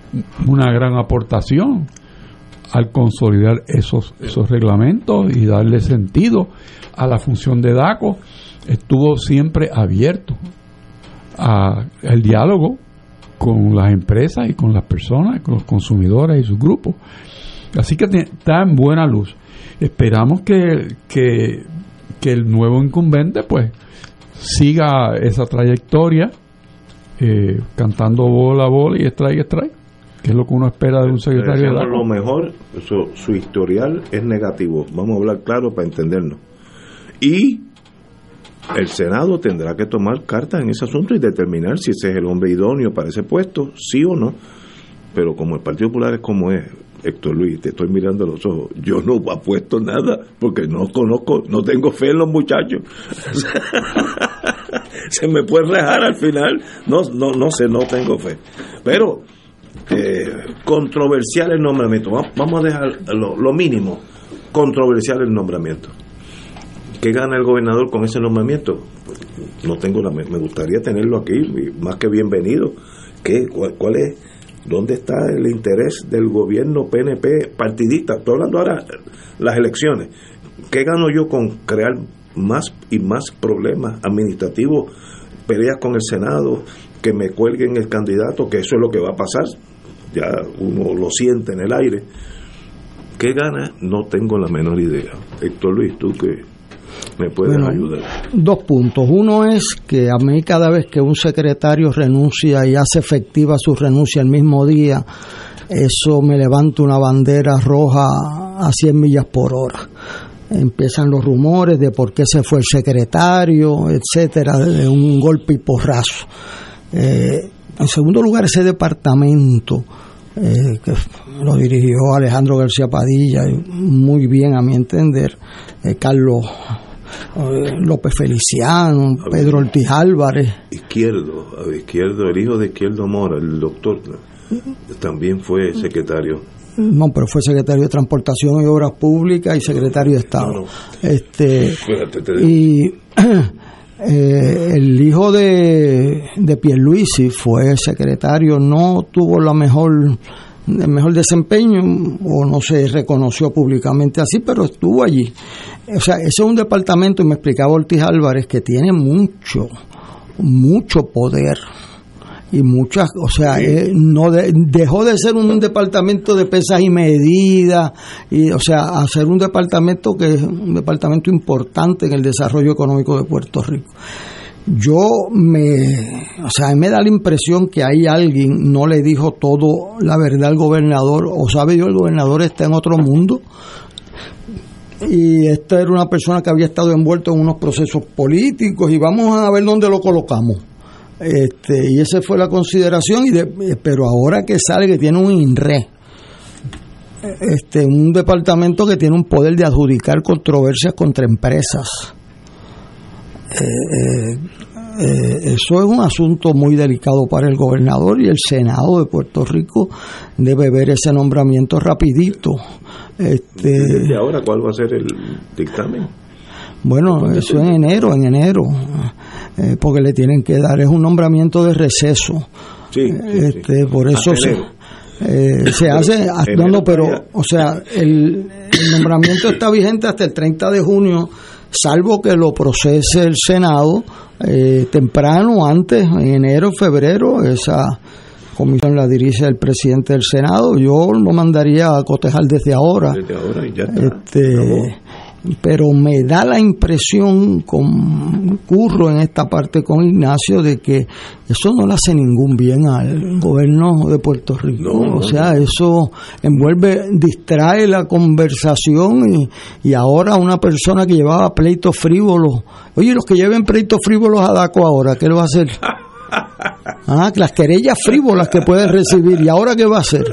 B: una gran aportación al consolidar esos, esos reglamentos y darle sentido a la función de DACO, estuvo siempre abierto a el diálogo con las empresas y con las personas, con los consumidores y sus grupos. Así que está en buena luz. Esperamos que, que, que el nuevo incumbente pues siga esa trayectoria eh, cantando bola a bola y strike strike, que es lo que uno espera de un secretario de
A: lo mejor, su, su historial es negativo. Vamos a hablar claro para entendernos. Y el Senado tendrá que tomar cartas en ese asunto y determinar si ese es el hombre idóneo para ese puesto, sí o no. Pero como el Partido Popular es como es, Héctor Luis, te estoy mirando a los ojos, yo no apuesto nada porque no conozco, no tengo fe en los muchachos. Se me puede rejar al final, no, no, no sé, no tengo fe. Pero eh, controversial el nombramiento. Va- Vamos a dejar lo, mínimo, controversial el nombramiento. ¿Qué gana el gobernador con ese nombramiento? No tengo la, me gustaría tenerlo aquí, más que bienvenido. ¿Qué, cuál es? ¿Dónde está el interés del gobierno PNP partidista? Estoy hablando ahora las elecciones. ¿Qué gano yo con crear más y más problemas administrativos, peleas con el Senado, que me cuelguen el candidato, que eso es lo que va a pasar? Ya uno lo siente en el aire. ¿Qué gana? No tengo la menor idea. Héctor Luis, tú que me puedes
C: Bueno,
A: ayudar.
C: Dos puntos. Uno es que a mí cada vez que un secretario renuncia y hace efectiva su renuncia el mismo día, eso me levanta una bandera roja a 100 millas por hora. Empiezan los rumores de por qué se fue el secretario, etcétera, de un golpe y porrazo. Eh, en segundo lugar, ese departamento eh, que lo dirigió Alejandro García Padilla, muy bien a mi entender, eh, Carlos eh, López Feliciano, Pedro Ortiz Álvarez.
A: Izquierdo, Izquierdo, el hijo de Izquierdo Mora, el doctor, también fue secretario.
C: No, pero fue secretario de Transportación y Obras Públicas y secretario de Estado. Este,
A: Fíjate, te digo.
C: y eh, el hijo de, de Pierluisi fue secretario, no tuvo la mejor el mejor desempeño o no se reconoció públicamente así, pero estuvo allí. O sea, ese es un departamento, y me explicaba Ortiz Álvarez, que tiene mucho, mucho poder y muchas, o sea, eh, no de- dejó de ser un departamento de pesas y medidas y, o sea, a ser un departamento que es un departamento importante en el desarrollo económico de Puerto Rico. Yo me, o sea, me da la impresión que hay alguien no le dijo todo la verdad al gobernador o sabe Dios el gobernador está en otro mundo y esta era una persona que había estado envuelto en unos procesos políticos y vamos a ver dónde lo colocamos. Este, y esa fue la consideración, y pero ahora que sale que tiene un INRE, este, un departamento que tiene un poder de adjudicar controversias contra empresas. Eh, eh, eh, eso es un asunto muy delicado para el gobernador y el Senado de Puerto Rico debe ver ese nombramiento rapidito. Este,
A: ¿Desde ahora cuál va a ser el dictamen?
C: bueno, eso en enero, en enero, eh, porque le tienen que dar, es un nombramiento de receso.
A: Sí,
C: este, por eso se, eh, se hace, no, pero, o sea, el, el nombramiento está vigente hasta el 30 de junio salvo que lo procese el Senado eh, temprano, antes, en enero, febrero, esa comisión la dirige el presidente del Senado, yo lo mandaría a cotejar desde ahora.
A: Desde ahora y ya está.
C: Este, pero me da la impresión, concurro en esta parte con Ignacio, de que eso no le hace ningún bien al gobierno de Puerto Rico. o sea, eso envuelve, distrae la conversación y, y ahora una persona que llevaba pleitos frívolos, oye, los que lleven pleitos frívolos a DACO ahora, ¿qué le va a hacer? Ah, las querellas frívolas que pueden recibir. ¿Y ahora qué va a hacer?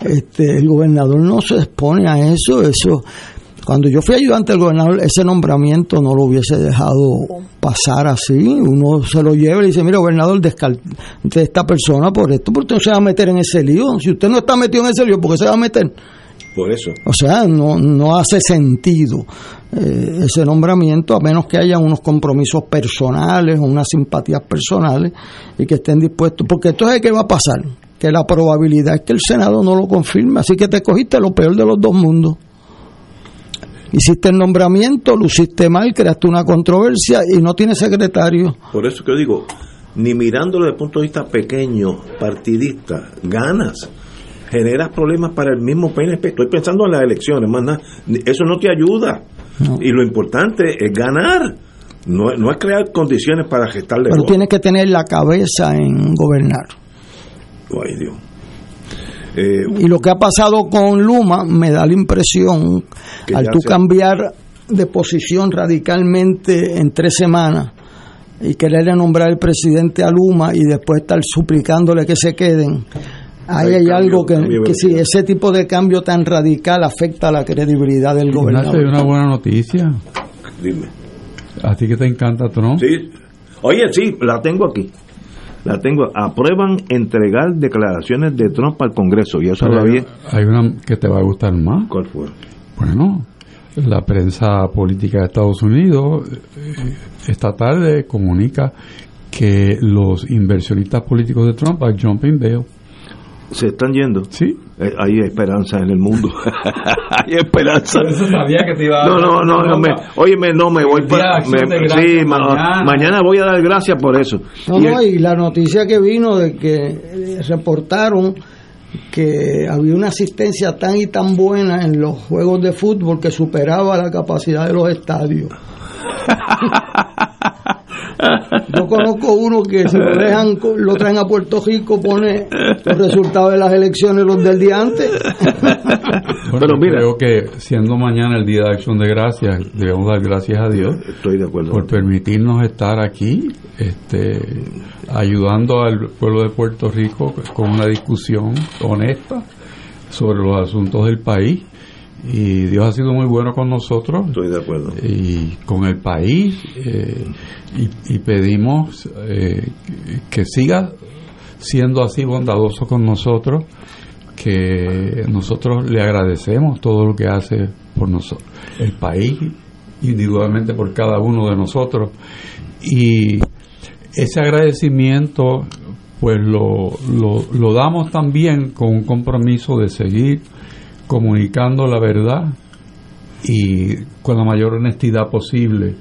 C: Este, el gobernador no se expone a eso. Eso cuando yo fui ayudante del gobernador, ese nombramiento no lo hubiese dejado pasar así. Uno se lo lleva y dice, mira, gobernador, descarte esta persona por esto, porque usted no se va a meter en ese lío. Si usted no está metido en ese lío, ¿por qué se va a meter?
A: Por eso.
C: O sea, no, no hace sentido eh, ese nombramiento a menos que haya unos compromisos personales o unas simpatías personales y que estén dispuestos. Porque entonces, ¿qué va a pasar? Que la probabilidad es que el Senado no lo confirme. Así que te cogiste lo peor de los dos mundos. Hiciste el nombramiento, lo hiciste mal, creaste una controversia y no tienes secretario.
A: Por eso que yo digo, ni mirándolo desde el punto de vista pequeño, partidista, ganas. Generas problemas para el mismo PNP. Estoy pensando en las elecciones, más nada. Eso no te ayuda. Y lo importante es ganar. No, no, es crear condiciones para gestarle.
C: Pero tienes que tener la cabeza en gobernar.
A: Ay, Dios.
C: Eh, y lo que ha pasado con Luma me da la impresión, al tú se... cambiar de posición radicalmente en tres semanas y quererle nombrar el presidente a Luma y después estar suplicándole que se queden, ahí hay, hay algo que, que si ese tipo de cambio tan radical afecta la credibilidad del gobernador.
B: Hay una buena noticia.
A: Dime.
B: ¿A ti que te encanta Trump?
A: Sí. Oye, sí, la tengo aquí la tengo, aprueban entregar declaraciones de Trump al Congreso. Y eso
B: Pero
A: todavía.
B: Hay una que te va a gustar más.
A: ¿Cuál fue?
B: Bueno, la prensa política de Estados Unidos eh, esta tarde comunica que los inversionistas políticos de Trump are jumping bail.
A: ¿Se están yendo?
B: Sí.
A: Eh, hay esperanza en el mundo. hay esperanza.
B: Por eso sabía que te iba a
A: No, no, no, no me, óyeme, no me voy para. Me, sí, mañana. mañana voy a dar gracias por eso.
C: No, y, no, y la noticia que vino de que eh, reportaron que había una asistencia tan y tan buena en los juegos de fútbol que superaba la capacidad de los estadios. Yo conozco uno que si lo dejan, lo traen a Puerto Rico, pone los resultados de las elecciones los del día antes.
B: Bueno, Pero mira, creo que siendo mañana el Día de Acción de Gracias, debemos dar gracias a Dios
A: estoy de acuerdo.
B: por permitirnos estar aquí, este, ayudando al pueblo de Puerto Rico con una discusión honesta sobre los asuntos del país y Dios ha sido muy bueno con nosotros.
A: Estoy de acuerdo.
B: Y con el país. Eh, y, y, pedimos eh, que siga siendo así bondadoso con nosotros, que nosotros le agradecemos todo lo que hace por nosotros, el país, individualmente por cada uno de nosotros. Y ese agradecimiento, pues lo, lo, lo damos también con un compromiso de seguir comunicando la verdad y con la mayor honestidad posible,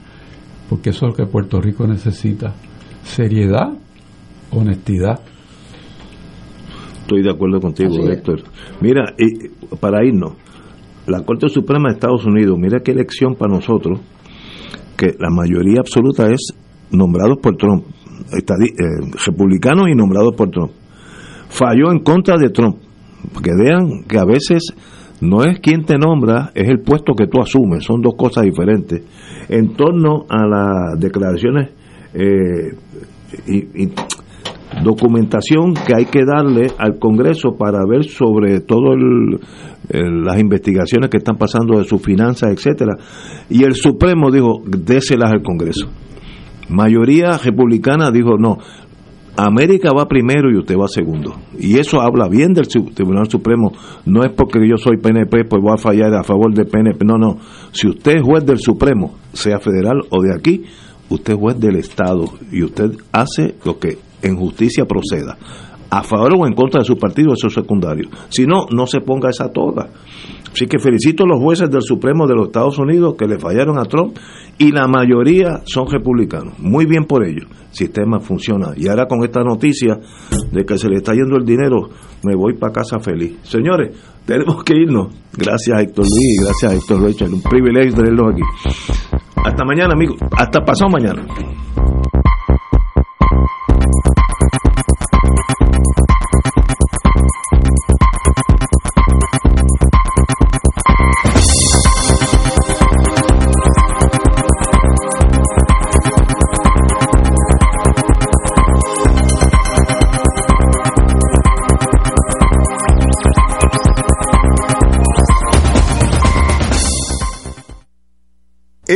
B: porque eso es lo que Puerto Rico necesita. Seriedad, honestidad.
A: Estoy de acuerdo contigo, Héctor. Mira, y para irnos, la Corte Suprema de Estados Unidos, mira qué elección para nosotros, que la mayoría absoluta es nombrados por Trump, eh, republicanos y nombrados por Trump. Falló en contra de Trump, porque vean que a veces no es quien te nombra, es el puesto que tú asumes, son dos cosas diferentes. En torno a las declaraciones eh, y, documentación que hay que darle al Congreso para ver sobre todo las investigaciones que están pasando de sus finanzas, etcétera. Y el Supremo dijo, déselas al Congreso. Mayoría republicana dijo, no, América va primero y usted va segundo. Y eso habla bien del Tribunal Supremo. No es porque yo soy PNP, pues voy a fallar a favor del PNP. No, no. Si usted es juez del Supremo, sea federal o de aquí, usted es juez del Estado y usted hace lo que en justicia proceda. A favor o en contra de su partido, eso es secundario. Si no, no se ponga esa toga. Así que felicito a los jueces del Supremo de los Estados Unidos que le fallaron a Trump y la mayoría son republicanos. Muy bien por ello. El sistema funciona. Y ahora con esta noticia de que se le está yendo el dinero, me voy para casa feliz. Señores, tenemos que irnos. Gracias a Héctor Luis gracias a Héctor Rachel. Un privilegio tenerlos aquí. Hasta mañana, amigos. Hasta pasado mañana.